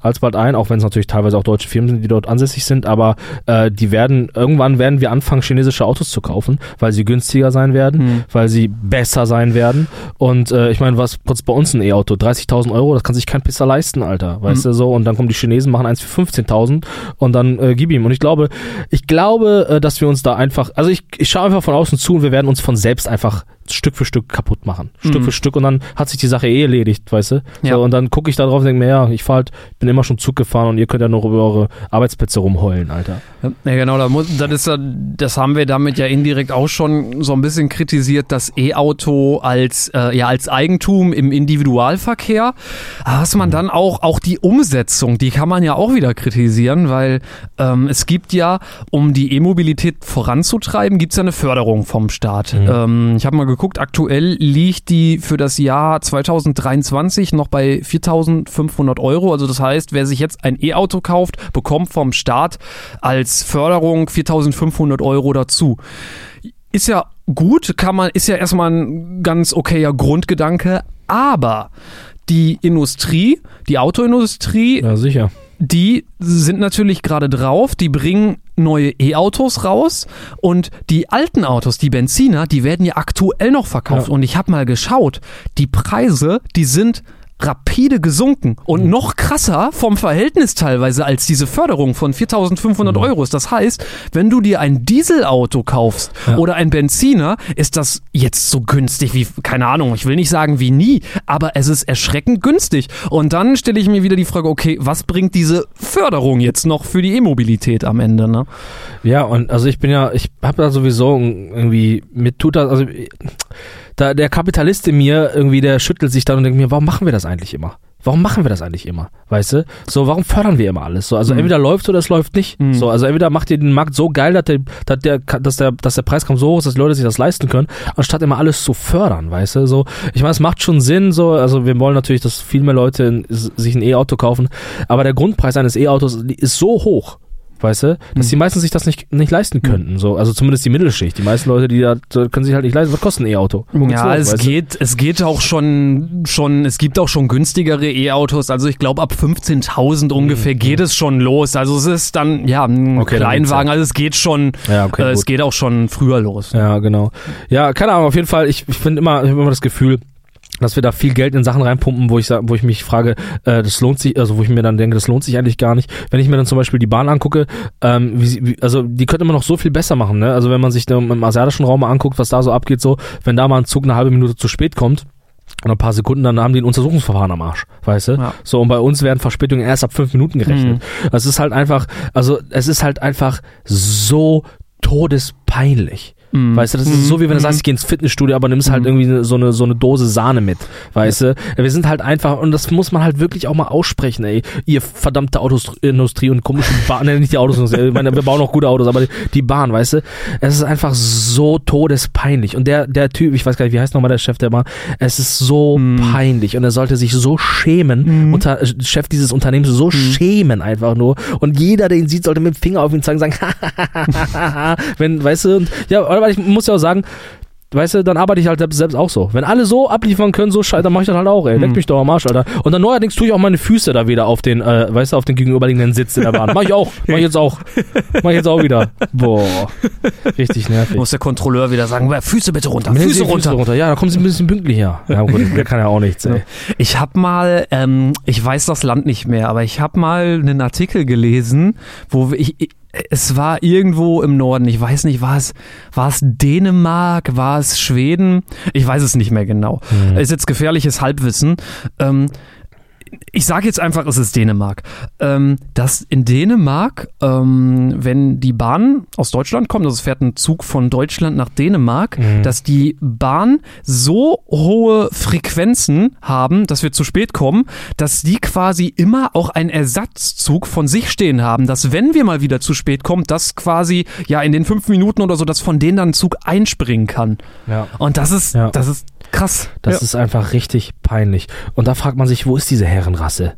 alsbald ein, auch wenn es natürlich teilweise auch deutsche Firmen sind, die dort ansässig sind, aber äh, die werden, irgendwann werden wir anfangen, chinesische Autos zu kaufen, weil sie günstiger sein werden, weil sie besser sein werden. Und äh, ich meine, was kostet bei uns ein E-Auto? 30.000 Euro, das kann sich kein Pisser leisten, Alter, weißt du so, und dann kommen die Chinesen, machen eins für 15.000 und dann äh, gib ihm. Und ich glaube, ich glaube, äh, dass wir uns da einfach, also ich, ich schaue einfach von außen zu und wir werden uns von selbst einfach Stück für Stück kaputt machen. Stück Mhm. für Stück und dann hat sich die Sache eh erledigt, weißt du? Ja. So, und dann gucke ich da drauf und denke mir, ja, ich fahr halt, bin immer schon Zug gefahren und ihr könnt ja noch über eure Arbeitsplätze rumheulen, Alter. Ja, genau, da muss, das, ist, das haben wir damit ja indirekt auch schon so ein bisschen kritisiert, das E-Auto als, äh, ja, als Eigentum im Individualverkehr. Was man dann auch, auch die Umsetzung, die kann man ja auch wieder kritisieren, weil ähm, es gibt ja, um die E-Mobilität voranzutreiben, gibt es ja eine Förderung vom Staat. Ähm, ich habe mal geguckt, aktuell liegt die für das Jahr 2023 noch bei 4.500 Euro. Also das heißt, wer sich jetzt ein E-Auto kauft, bekommt vom Staat als Förderung 4.500 Euro dazu. Ist ja gut, kann man, ist ja erstmal ein ganz okayer Grundgedanke, aber die Industrie, die Autoindustrie, Ja, sicher. die sind natürlich gerade drauf, die bringen neue E-Autos raus und die alten Autos, die Benziner, die werden ja aktuell noch verkauft. Ja. Und ich habe mal geschaut, die Preise, die sind rapide gesunken und Mhm. noch krasser vom Verhältnis teilweise als diese Förderung von 4.500 Mhm. Euro. Das heißt, wenn du dir ein Dieselauto kaufst Ja. oder ein Benziner, ist das jetzt so günstig wie, keine Ahnung, ich will nicht sagen wie nie, aber es ist erschreckend günstig. Und dann stelle ich mir wieder die Frage, okay, was bringt diese Förderung jetzt noch für die E-Mobilität am Ende? Ne? Ja, und also ich bin ja, ich habe da sowieso irgendwie, mir tut das, also da, der Kapitalist in mir irgendwie, der schüttelt sich dann und denkt mir, warum machen wir das eigentlich immer? Warum machen wir das eigentlich immer? Weißt du? So, warum fördern wir immer alles? So, also Mhm. entweder läuft oder es läuft nicht. Mhm. So, also entweder macht ihr den Markt so geil, dass der, dass der, dass der, dass der Preiskampf so hoch ist, dass die Leute sich das leisten können, anstatt immer alles zu fördern, weißt du? So, ich meine, es macht schon Sinn, so, also wir wollen natürlich, dass viel mehr Leute in, sich ein E-Auto kaufen, aber der Grundpreis eines E-Autos ist so hoch, weißt du, dass Mhm. die meisten sich das nicht, nicht leisten könnten. So, also zumindest die Mittelschicht. Die meisten Leute, die da können sich halt nicht leisten. Was kostet ein E-Auto? Ja, es weißt du? geht, es geht auch schon, schon, es gibt auch schon günstigere E-Autos. Also ich glaube ab 15.000 ungefähr geht es schon los. Also es ist dann, ja, ein Mhm, Okay, Kleinwagen. Also es geht schon, Ja, okay, äh, es geht auch schon früher los. Ja, genau. Ja, keine Ahnung, auf jeden Fall, ich, ich finde immer, ich habe immer das Gefühl, dass wir da viel Geld in Sachen reinpumpen, wo ich wo ich mich frage, äh, das lohnt sich, also wo ich mir dann denke, das lohnt sich eigentlich gar nicht. Wenn ich mir dann zum Beispiel die Bahn angucke, ähm, wie, wie, also die könnte man noch so viel besser machen, ne? Also wenn man sich da im asiatischen Raum mal anguckt, was da so abgeht, so, wenn da mal ein Zug eine halbe Minute zu spät kommt, und ein paar Sekunden, dann haben die ein Untersuchungsverfahren am Arsch, weißt du? Ja. So, und bei uns werden Verspätungen erst ab fünf Minuten gerechnet. Es ist halt einfach, also es ist halt einfach so todespeinlich. Mm. Weißt du, das ist so, wie wenn du sagst, ich gehe ins Fitnessstudio, aber nimmst halt irgendwie ne- so eine, so eine Dose Sahne mit, weißt du? Wir sind halt einfach, und das muss man halt wirklich auch mal aussprechen, ey. Ihr verdammte Autoindustrie und komische Bahn, ne, nicht die Autosindustrie, ich meine, wir bauen auch gute Autos, aber die, die Bahn, weißt du? Es ist einfach so todespeinlich. Und der, der Typ, ich weiß gar nicht, wie heißt nochmal der Chef der Bahn, es ist so peinlich und er sollte sich so schämen, unter, äh, Chef dieses Unternehmens so schämen einfach nur. Und jeder, der ihn sieht, sollte mit dem Finger auf ihn zeigen und sagen, wenn, weißt du, und, ja, aber ich muss ja auch sagen, Weißt du, dann arbeite ich halt selbst- auch so. Wenn alle so abliefern können, so scheiße, dann mach ich das halt auch, ey. Leck mich doch am Arsch, Alter. Und dann neuerdings tue ich auch meine Füße da wieder auf den, äh, weißt du, auf den gegenüberliegenden Sitz in der Bahn. Mach ich auch. Mach ich jetzt auch. Mach ich jetzt auch wieder. Boah. Richtig nervig. Muss der Kontrolleur wieder sagen, Füße bitte runter, Füße, Füße runter. runter. Ja, da kommen sie ein bisschen pünktlich her. Ja, gut, der kann ja auch nichts, ey. Ich habe mal, ähm, ich weiß das Land nicht mehr, aber ich habe mal einen Artikel gelesen, wo ich es war irgendwo im Norden, ich weiß nicht, war es, war es Dänemark, war es Schweden, ich weiß es nicht mehr genau. Ist jetzt gefährliches Halbwissen. Ähm, ich sage jetzt einfach, es ist Dänemark. Ähm, dass in Dänemark, ähm, wenn die Bahn aus Deutschland kommt, also es fährt ein Zug von Deutschland nach Dänemark, dass die Bahn so hohe Frequenzen haben, dass wir zu spät kommen, dass die quasi immer auch einen Ersatzzug von sich stehen haben, dass wenn wir mal wieder zu spät kommen, dass quasi ja in den fünf Minuten oder so, dass von denen dann ein Zug einspringen kann. Ja. Und das ist, Ja. das ist krass. Das ja. ist einfach richtig peinlich. Und da fragt man sich, wo ist diese Herrenrasse?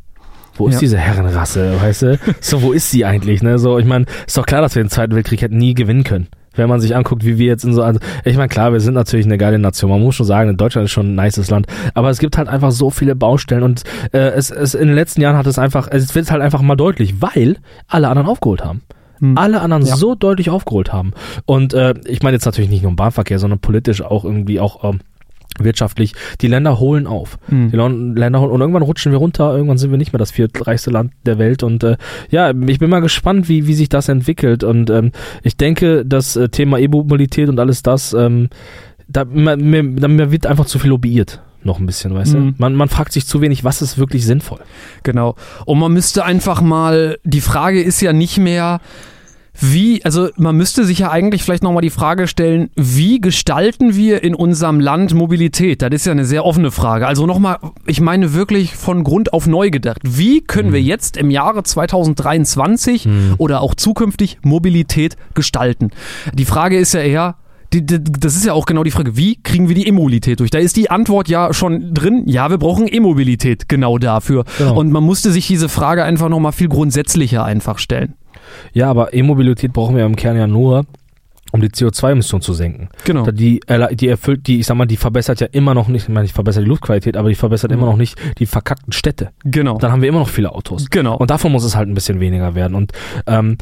Wo ist Ja. diese Herrenrasse, weißt du? So, wo ist sie eigentlich, ne? So, ich meine, ist doch klar, dass wir den Zweiten Weltkrieg hätten nie gewinnen können. Wenn man sich anguckt, wie wir jetzt in so, also, ich meine, klar, wir sind natürlich eine geile Nation. Man muss schon sagen, Deutschland ist schon ein nices Land. Aber es gibt halt einfach so viele Baustellen und äh, es, es in den letzten Jahren hat es einfach, es wird halt einfach mal deutlich, weil alle anderen aufgeholt haben. Alle anderen Ja. so deutlich aufgeholt haben. Und äh, ich meine jetzt natürlich nicht nur im Bahnverkehr, sondern politisch auch irgendwie auch ähm, wirtschaftlich. Die Länder holen auf. Hm. Die Länder holen und irgendwann rutschen wir runter, irgendwann sind wir nicht mehr das viertreichste Land der Welt und äh, ja, ich bin mal gespannt, wie, wie sich das entwickelt und ähm, ich denke, das äh, Thema E-Mobilität und alles das, ähm, da, mir, mir, wird einfach zu viel lobbyiert. Noch ein bisschen, weißt Mhm. du? Man, man fragt sich zu wenig, was ist wirklich sinnvoll. Genau. Und man müsste einfach mal, die Frage ist ja nicht mehr, wie, also man müsste sich ja eigentlich vielleicht nochmal die Frage stellen, wie gestalten wir in unserem Land Mobilität? Das ist ja eine sehr offene Frage. Also nochmal, ich meine wirklich von Grund auf neu gedacht. Wie können wir jetzt im Jahre 2023 oder auch zukünftig Mobilität gestalten? Die Frage ist ja eher, die, die, das ist ja auch genau die Frage, wie kriegen wir die E-Mobilität durch? Da ist die Antwort ja schon drin, ja, wir brauchen E-Mobilität genau dafür. Genau. Und man musste sich diese Frage einfach nochmal viel grundsätzlicher einfach stellen. Ja, aber E-Mobilität brauchen wir im Kern ja nur, um die CO2-Emissionen zu senken. Genau. Die, die erfüllt, die, ich sag mal, die verbessert ja immer noch nicht, ich meine, die verbessert die Luftqualität, aber die verbessert immer noch nicht die verkackten Städte. Genau. Dann haben wir immer noch viele Autos. Genau. Und davon muss es halt ein bisschen weniger werden. Und ähm,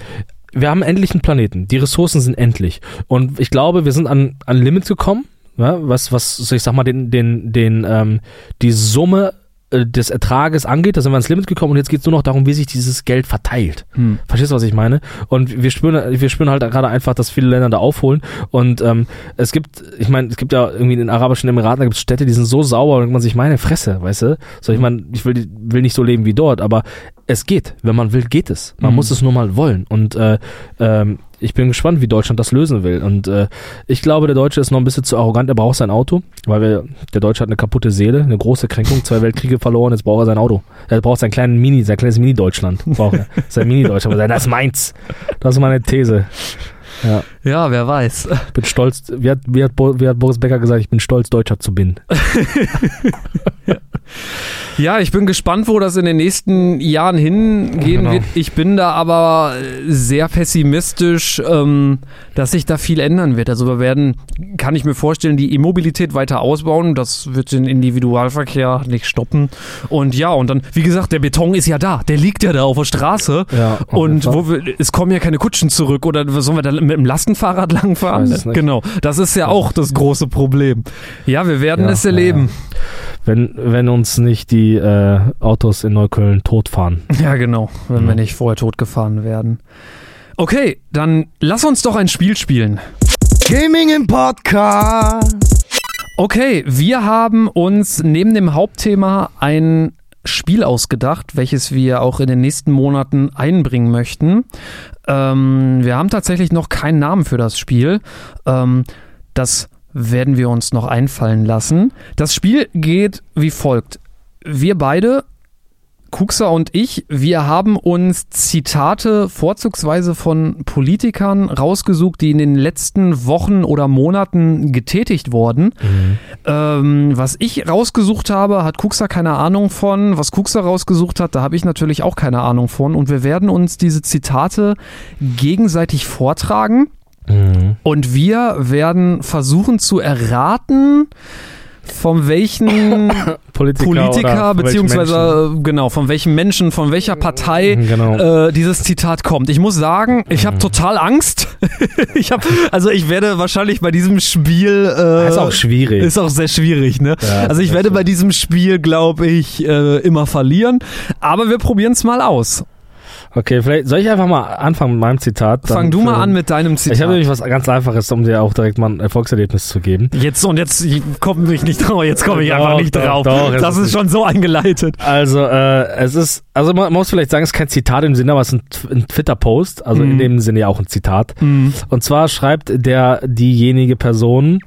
wir haben endlich einen Planeten. Die Ressourcen sind endlich. Und ich glaube, wir sind an, an Limits gekommen, ja, was, was, ich sag mal, den, den, den, ähm, die Summe äh, des Ertrages angeht. Da sind wir ans Limit gekommen und jetzt geht es nur noch darum, wie sich dieses Geld verteilt. Hm. Verstehst du, was ich meine? Und wir spüren, wir spüren halt gerade einfach, dass viele Länder da aufholen. Und ähm, es gibt, ich meine, es gibt ja irgendwie in den Arabischen Emiraten, da gibt es Städte, die sind so sauber und man sich meine Fresse, weißt du? So, ich meine, ich will, will nicht so leben wie dort, aber es geht. Wenn man will, geht es. Man Mhm. muss es nur mal wollen. Und äh, ähm, ich bin gespannt, wie Deutschland das lösen will. Und äh, ich glaube, der Deutsche ist noch ein bisschen zu arrogant. Er braucht sein Auto, weil wir, der Deutsche hat eine kaputte Seele, eine große Kränkung, zwei Weltkriege verloren. Jetzt braucht er sein Auto. Er braucht sein kleinen Mini, sein kleines Mini-Deutschland. Braucht er. Sein Mini-Deutschland. Das ist meins. Das ist meine These. Ja, Ja, wer weiß. ich bin stolz. Wie hat, wie, hat, wie hat Boris Becker gesagt, ich bin stolz, Deutscher zu bin. Ja, ich bin gespannt, wo das in den nächsten Jahren hingehen Genau. wird. Ich bin da aber sehr pessimistisch, ähm, dass sich da viel ändern wird. Also wir werden, kann ich mir vorstellen, die E-Mobilität weiter ausbauen. Das wird den Individualverkehr nicht stoppen. Und ja, und dann, wie gesagt, der Beton ist ja da. Der liegt ja da auf der Straße. Ja, Und wo wir, es kommen ja keine Kutschen zurück. Oder sollen wir da mit dem Lastenfahrrad langfahren? Genau. Das ist ja auch das große Problem. Ja, wir werden Ja, es ja, erleben. Wenn, wenn uns nicht die äh, Autos in Neukölln totfahren. Ja, genau, wenn Mhm. wir nicht vorher totgefahren werden. Okay, dann lass uns doch ein Spiel spielen. Gaming im Podcast. Okay, wir haben uns neben dem Hauptthema ein Spiel ausgedacht, welches wir auch in den nächsten Monaten einbringen möchten. Ähm, wir haben tatsächlich noch keinen Namen für das Spiel. Ähm, das werden wir uns noch einfallen lassen. Das Spiel geht wie folgt. Wir beide Kuxa und ich, wir haben uns Zitate vorzugsweise von Politikern rausgesucht, die in den letzten Wochen oder Monaten getätigt wurden. Ähm, was ich rausgesucht habe, hat Kuxa keine Ahnung von. Was Kuxa rausgesucht hat, da habe ich natürlich auch keine Ahnung von. Und wir werden uns diese Zitate gegenseitig vortragen. Mhm. Und wir werden versuchen zu erraten, von welchen Politiker, Politiker, beziehungsweise äh, genau, von welchem Menschen, von welcher Partei Menschen. Genau. äh, dieses Zitat kommt. Ich muss sagen, ich habe total Angst. ich habe, also ich werde wahrscheinlich bei diesem Spiel äh, ist auch schwierig. ist auch sehr schwierig, ne? Ja, also ich werde stimmt. bei diesem Spiel, glaube ich, äh, immer verlieren. Aber wir probieren es mal aus. Okay, vielleicht soll ich einfach mal anfangen mit meinem Zitat. Fang du mal an mit deinem Zitat. Ich habe nämlich was ganz Einfaches, um dir auch direkt mal ein Erfolgserlebnis zu geben. jetzt und jetzt komme ich nicht drauf. Jetzt komme ich Doch, einfach nicht doch, drauf. doch, das ist ist schon so eingeleitet. Also, äh, es ist, also man, muss vielleicht sagen, es ist kein Zitat im Sinne, aber es ist ein, ein Twitter-Post, also in Mhm. dem Sinne ja auch ein Zitat. Und zwar schreibt der, diejenige Person,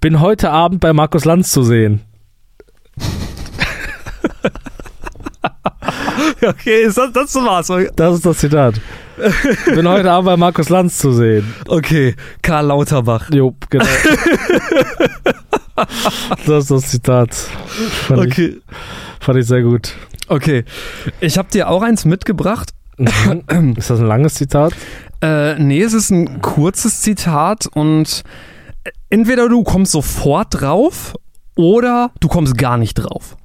bin heute Abend bei Markus Lanz zu sehen. Okay, ist das, das war's. Das ist das Zitat. bin heute Abend bei Markus Lanz zu sehen. Okay, Karl Lauterbach. Jo, genau. das ist das Zitat. Fand, ich, Okay, fand ich sehr gut. okay. Ich habe dir auch eins mitgebracht. Mhm. Ist das ein langes Zitat? Äh, nee, es ist ein kurzes Zitat und entweder du kommst sofort drauf oder du kommst gar nicht drauf.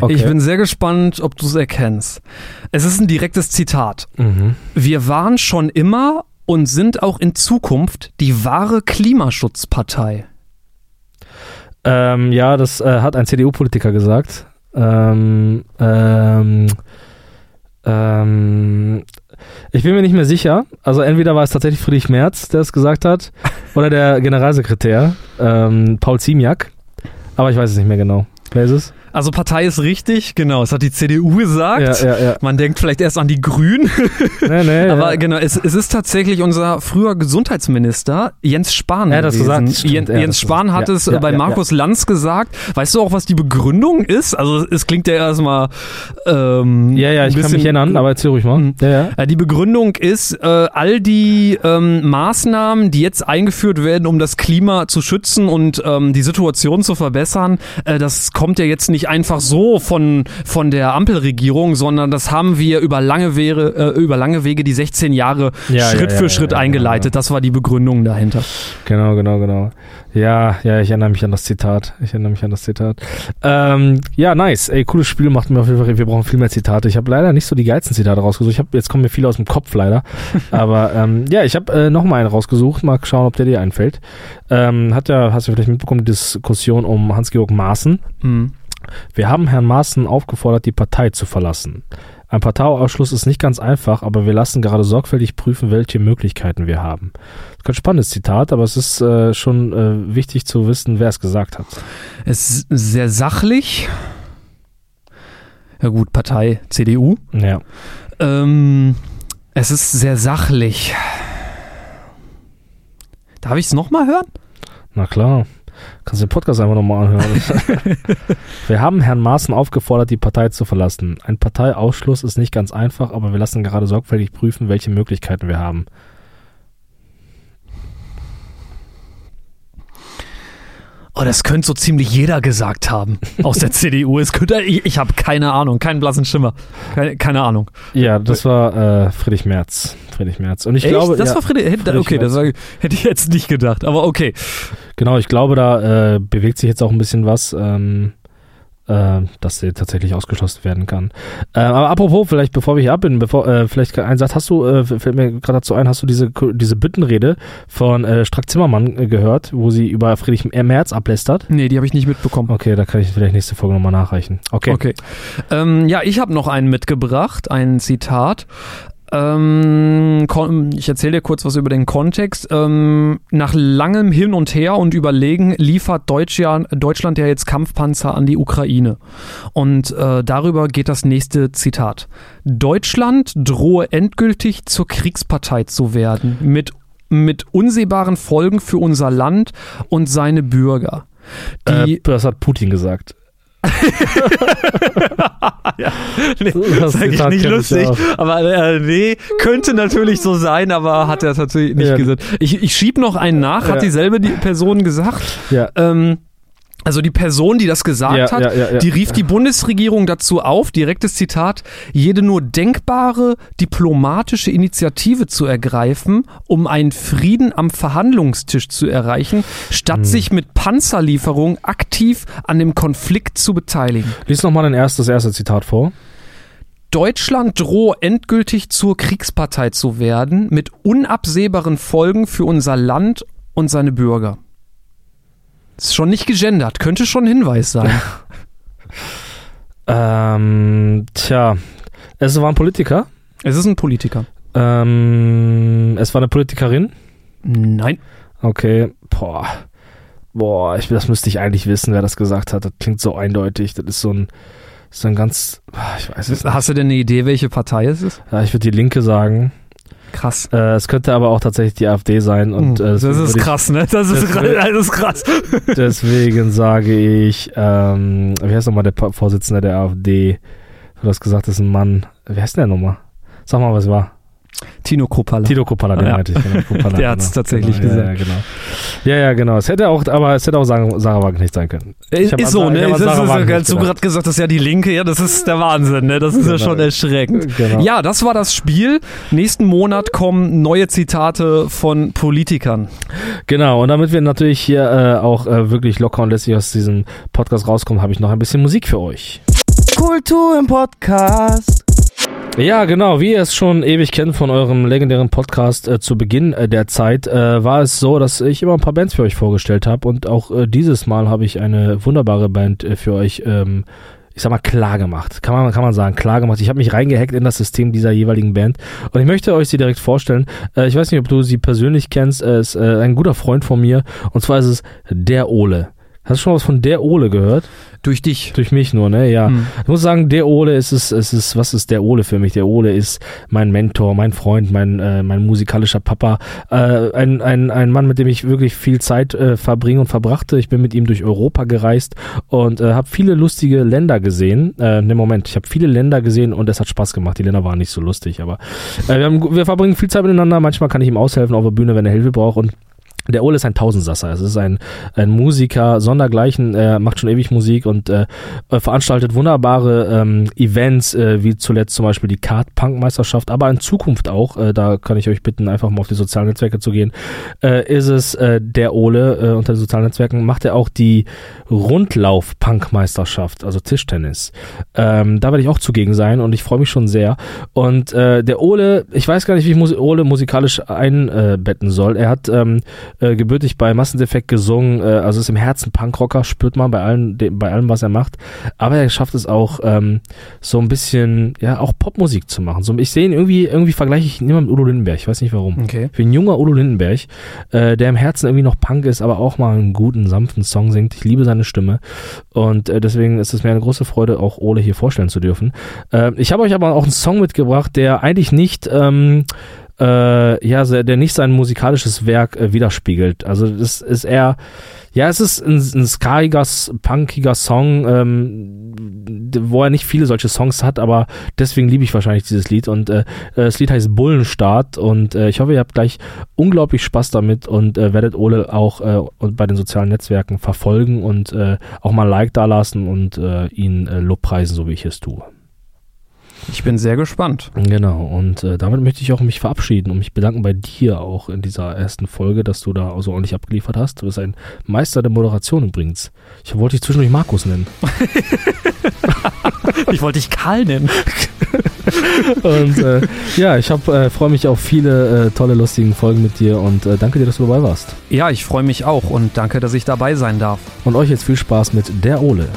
Okay. Ich bin sehr gespannt, ob du es erkennst. Es ist ein direktes Zitat. mhm. Wir waren schon immer und sind auch in Zukunft die wahre Klimaschutzpartei. Ähm, ja, das äh, hat ein CDU-Politiker gesagt. Ähm, ähm, ähm, ich bin mir nicht mehr sicher. Also entweder war es tatsächlich Friedrich Merz, der es gesagt hat, oder der Generalsekretär ähm, Paul Ziemiak. Aber ich weiß es nicht mehr genau. Wer ist es? Also Partei ist richtig, genau, es hat die CDU gesagt. Ja, ja, ja. Man denkt vielleicht erst an die Grünen, Nee, nee, aber ja. genau, es, es ist tatsächlich unser früher Gesundheitsminister Jens Spahn hat das gesagt, Jens, Jens Spahn hat Ja, es ja, bei ja, Markus Lanz gesagt. Weißt du auch, was die Begründung ist? Also es klingt ja erstmal ähm, ja, ja, ich kann mich erinnern, aber erzähl ruhig mal. Mhm. Ja, ja. Äh, Die Begründung ist, äh, all die ähm, Maßnahmen, die jetzt eingeführt werden, um das Klima zu schützen und ähm, die Situation zu verbessern, äh, das kommt ja jetzt nicht einfach so von, von der Ampelregierung, sondern das haben wir über lange, Wege, äh, über lange Wege die 16 Jahre Ja, Schritt ja, für Schritt eingeleitet. Das war die Begründung dahinter. Genau, genau, genau. Ja, ja, ich erinnere mich an das Zitat. Ich erinnere mich an das Zitat. Ähm, ja, nice. Ey, cooles Spiel macht mir auf jeden Fall. Wir brauchen viel mehr Zitate. Ich habe leider nicht so die geilsten Zitate rausgesucht. Ich hab, jetzt kommen mir viele aus dem Kopf leider. Aber ähm, ja, ich habe äh, noch mal einen rausgesucht. Mal schauen, ob der dir einfällt. Ähm, hat ja, hast du vielleicht mitbekommen, die Diskussion um Hans-Georg Maaßen. Mhm. Wir haben Herrn Maaßen aufgefordert, die Partei zu verlassen. Ein Parteiausschluss ist nicht ganz einfach, aber wir lassen gerade sorgfältig prüfen, welche Möglichkeiten wir haben. Das ist kein spannendes Zitat, aber es ist äh, schon äh, wichtig zu wissen, wer es gesagt hat. Es ist sehr sachlich. Ja gut, Partei CDU. Ja. Ähm, es ist sehr sachlich. Darf ich es nochmal hören? Na klar. Kannst du den Podcast einfach nochmal anhören. wir haben Herrn Maaßen aufgefordert, die Partei zu verlassen. Ein Parteiausschluss ist nicht ganz einfach, aber wir lassen gerade sorgfältig prüfen, welche Möglichkeiten wir haben. Oh, das könnte so ziemlich jeder gesagt haben aus der CDU. Es könnte, ich, ich habe keine Ahnung, keinen blassen Schimmer. Keine, keine Ahnung. Ja, das war äh, Friedrich Merz. Friedrich Merz. Und ich Echt? glaube, das ja, war Friedrich. hätte- Friedrich Okay, das war, hätte ich jetzt nicht gedacht. Aber okay. Genau, ich glaube, da äh, bewegt sich jetzt auch ein bisschen was, ähm, äh, dass der tatsächlich ausgeschlossen werden kann. Äh, aber apropos, vielleicht bevor wir hier abbinden, bevor, äh, vielleicht ein Satz, hast du, äh, fällt mir gerade dazu ein, hast du diese, diese Büttenrede von äh, Strack-Zimmermann äh, gehört, wo sie über Friedrich Merz ablästert? Nee, die habe ich nicht mitbekommen. Okay, da kann ich vielleicht nächste Folge nochmal nachreichen. Okay. Okay. Ähm, ja, ich habe noch einen mitgebracht, ein Zitat. Ähm, ich erzähle dir kurz was über den Kontext. Ähm, nach langem Hin und Her und Überlegen liefert Deutsch ja, Deutschland ja jetzt Kampfpanzer an die Ukraine. Und äh, darüber geht das nächste Zitat. Deutschland drohe endgültig zur Kriegspartei zu werden, mit, mit unsehbaren Folgen für unser Land und seine Bürger. Die, äh, das hat Putin gesagt. nee, Das ist eigentlich nicht ich lustig, aber äh, nee, könnte natürlich so sein, aber hat er tatsächlich nicht Ja. gesagt. Ich, ich schieb noch einen nach, Ja. hat dieselbe die Person gesagt. Ja. Ähm, also die Person, die das gesagt Ja, hat, ja, ja, die rief die Bundesregierung dazu auf, direktes Zitat, jede nur denkbare diplomatische Initiative zu ergreifen, um einen Frieden am Verhandlungstisch zu erreichen, statt Hm. sich mit Panzerlieferungen aktiv an dem Konflikt zu beteiligen. Lies nochmal dein erstes, erste Zitat vor. Deutschland drohe endgültig zur Kriegspartei zu werden, mit unabsehbaren Folgen für unser Land und seine Bürger. Ist schon nicht gegendert, könnte schon ein Hinweis sein. Ähm, tja, es war ein Politiker. es ist ein Politiker. Ähm, es war eine Politikerin. Nein. Okay, boah. Boah, ich, das müsste ich eigentlich wissen, wer das gesagt hat. Das klingt so eindeutig. Das ist so ein, so ein ganz, ah, ich weiß es nicht. Hast du denn eine Idee, welche Partei es ist? Ja, ich würde die Linke sagen. Krass. Äh, es könnte aber auch tatsächlich die AfD sein. Und, äh, Hm, das ist krass, ne? Das ist, will- das ist krass. Deswegen sage ich, ähm, wie heißt nochmal der Vorsitzende der AfD? Du hast gesagt, das ist ein Mann. Wie heißt der nochmal? Sag mal, was war? Tino Kruppalla. Tito Kopala, den Ja. meinte ich. Genau, Der hat's tatsächlich genau, gesagt. Ja, ja, genau. Ja, ja, genau. Es hätte auch, aber es hätte auch Sarah, Sarah Wagenknecht sein können. Ich hab ist an so, ne? Das ist, Wagenknecht du gerade gesagt hast, ja, die Linke, ja, das ist der Wahnsinn, ne? Das ist ja Genau. schon erschreckend. Genau. Ja, das war das Spiel. Nächsten Monat kommen neue Zitate von Politikern. Genau, und damit wir natürlich hier äh, auch äh, wirklich locker und lässig aus diesem Podcast rauskommen, habe ich noch ein bisschen Musik für euch. Kultur im Podcast. Ja, genau. Wie ihr es schon ewig kennt von eurem legendären Podcast äh, zu Beginn äh, der Zeit, äh, war es so, dass ich immer ein paar Bands für euch vorgestellt habe und auch äh, dieses Mal habe ich eine wunderbare Band äh, für euch, ähm, ich sag mal, klar gemacht. Kann man, kann man sagen, klar gemacht. Ich habe mich reingehackt in das System dieser jeweiligen Band und ich möchte euch sie direkt vorstellen. Äh, ich weiß nicht, ob du sie persönlich kennst. Er ist ein guter Freund von mir und zwar ist es der Ole. Hast du schon was von der Ole gehört? Durch dich. Durch mich nur, ne? Ja. Hm. Ich muss sagen, der Ole ist es, es ist, was ist der Ole für mich? Der Ole ist mein Mentor, mein Freund, mein, äh, mein musikalischer Papa. Äh, ein, ein, ein Mann, mit dem ich wirklich viel Zeit äh, verbringe und verbrachte. Ich bin mit ihm durch Europa gereist und äh, habe viele lustige Länder gesehen. Äh, ne, Moment, ich habe viele Länder gesehen und es hat Spaß gemacht. Die Länder waren nicht so lustig, aber äh, wir, haben, wir verbringen viel Zeit miteinander. Manchmal kann ich ihm aushelfen auf der Bühne, wenn er Hilfe braucht und der Ole ist ein Tausendsasser. Es ist ein, ein Musiker sondergleichen. Er macht schon ewig Musik und äh, äh, veranstaltet wunderbare ähm, Events, äh, wie zuletzt zum Beispiel die Kart-Punk-Meisterschaft, aber in Zukunft auch, äh, da kann ich euch bitten, einfach mal auf die sozialen Netzwerke zu gehen, äh, ist es äh, der Ole äh, unter den sozialen Netzwerken, macht er auch die Rundlauf-Punk-Meisterschaft, also Tischtennis. Ähm, da werde ich auch zugegen sein und ich freue mich schon sehr. Und äh, der Ole, ich weiß gar nicht, wie ich Mus Ole musikalisch einbetten soll. Er hat ähm, äh, gebürtig bei Massendefekt gesungen, äh, also ist im Herzen Punkrocker, spürt man bei allen, de, bei allem, was er macht. Aber er schafft es auch, ähm, so ein bisschen, ja, auch Popmusik zu machen. So, ich sehe ihn irgendwie, irgendwie vergleiche ich ihn immer mit Udo Lindenberg. Ich weiß nicht warum. Okay. Für ein junger Udo Lindenberg, äh, der im Herzen irgendwie noch Punk ist, aber auch mal einen guten, sanften Song singt. Ich liebe seine Stimme. Und äh, deswegen ist es mir eine große Freude, auch Ole hier vorstellen zu dürfen. Äh, ich habe euch aber auch einen Song mitgebracht, der eigentlich nicht, ähm, äh, ja, der nicht sein musikalisches Werk äh, widerspiegelt. Also das ist eher, ja, es ist ein, ein skaiger, s- punkiger Song, ähm, wo er nicht viele solche Songs hat, aber deswegen liebe ich wahrscheinlich dieses Lied. Und äh, äh, das Lied heißt Bullenstart und äh, ich hoffe, ihr habt gleich unglaublich Spaß damit und äh, werdet Ole auch äh, bei den sozialen Netzwerken verfolgen und äh, auch mal ein Like dalassen und äh, ihn äh, lobpreisen, so wie ich es tue. Ich bin sehr gespannt. Genau, und äh, damit möchte ich auch mich verabschieden und mich bedanken bei dir auch in dieser ersten Folge, dass du da so ordentlich abgeliefert hast. Du bist ein Meister der Moderation übrigens. Ich wollte dich zwischendurch Markus nennen. Ich wollte dich Karl nennen. Und äh, ja, ich hab, äh, freue mich auf viele äh, tolle, lustige Folgen mit dir und äh, danke dir, dass du dabei warst. Ja, ich freue mich auch und danke, dass ich dabei sein darf. Und euch jetzt viel Spaß mit der Ole.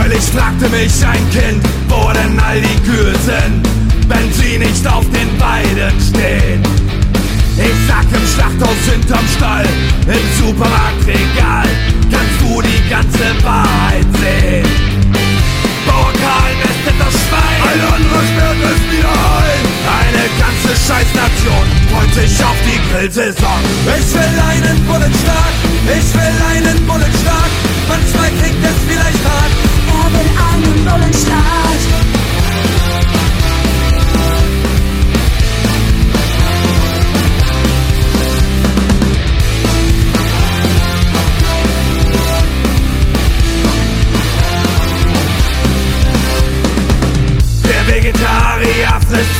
Neulich fragte mich ein Kind, wo denn all die Kühe sind. wenn sie nicht auf den Beinen stehen. Ich sag im Schlachthaus hinterm Stall, im Supermarktregal, kannst du die ganze Wahrheit sehen. Bauer Karl mästet das Schwein, ein anderer sperrt es wieder ein. Eine ganze Scheißnation freut sich auf die Grillsaison. Ich will einen Bullenstark, ich will einen Bullenstark, manchmal klingt es vielleicht hart.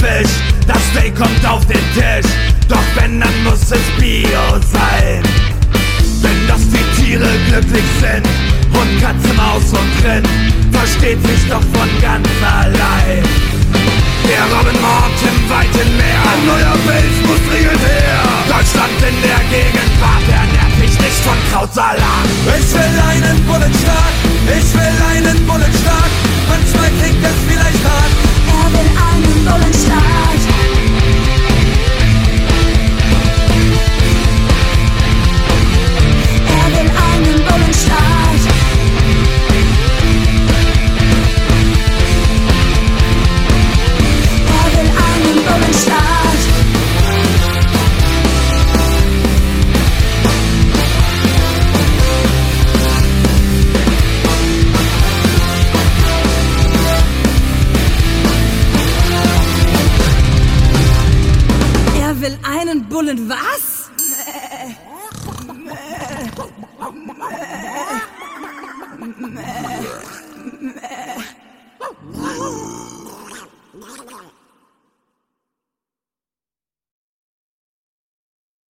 Fisch, das Steak kommt auf den Tisch. Doch wenn, dann muss es Bio sein. Tiere glücklich sind, Hund, Katze, Maus und Rind, versteht sich doch von ganz allein. Der Robin Hort im weiten Meer, ein neuer Fels muss dringend her. Deutschland in der Gegenwart, ernährt mich nicht von Krautsalat. Ich will einen Bullenstark, ich will einen Bullenstark, manchmal klingt es vielleicht hart. Er will einen Bullenstart. Einen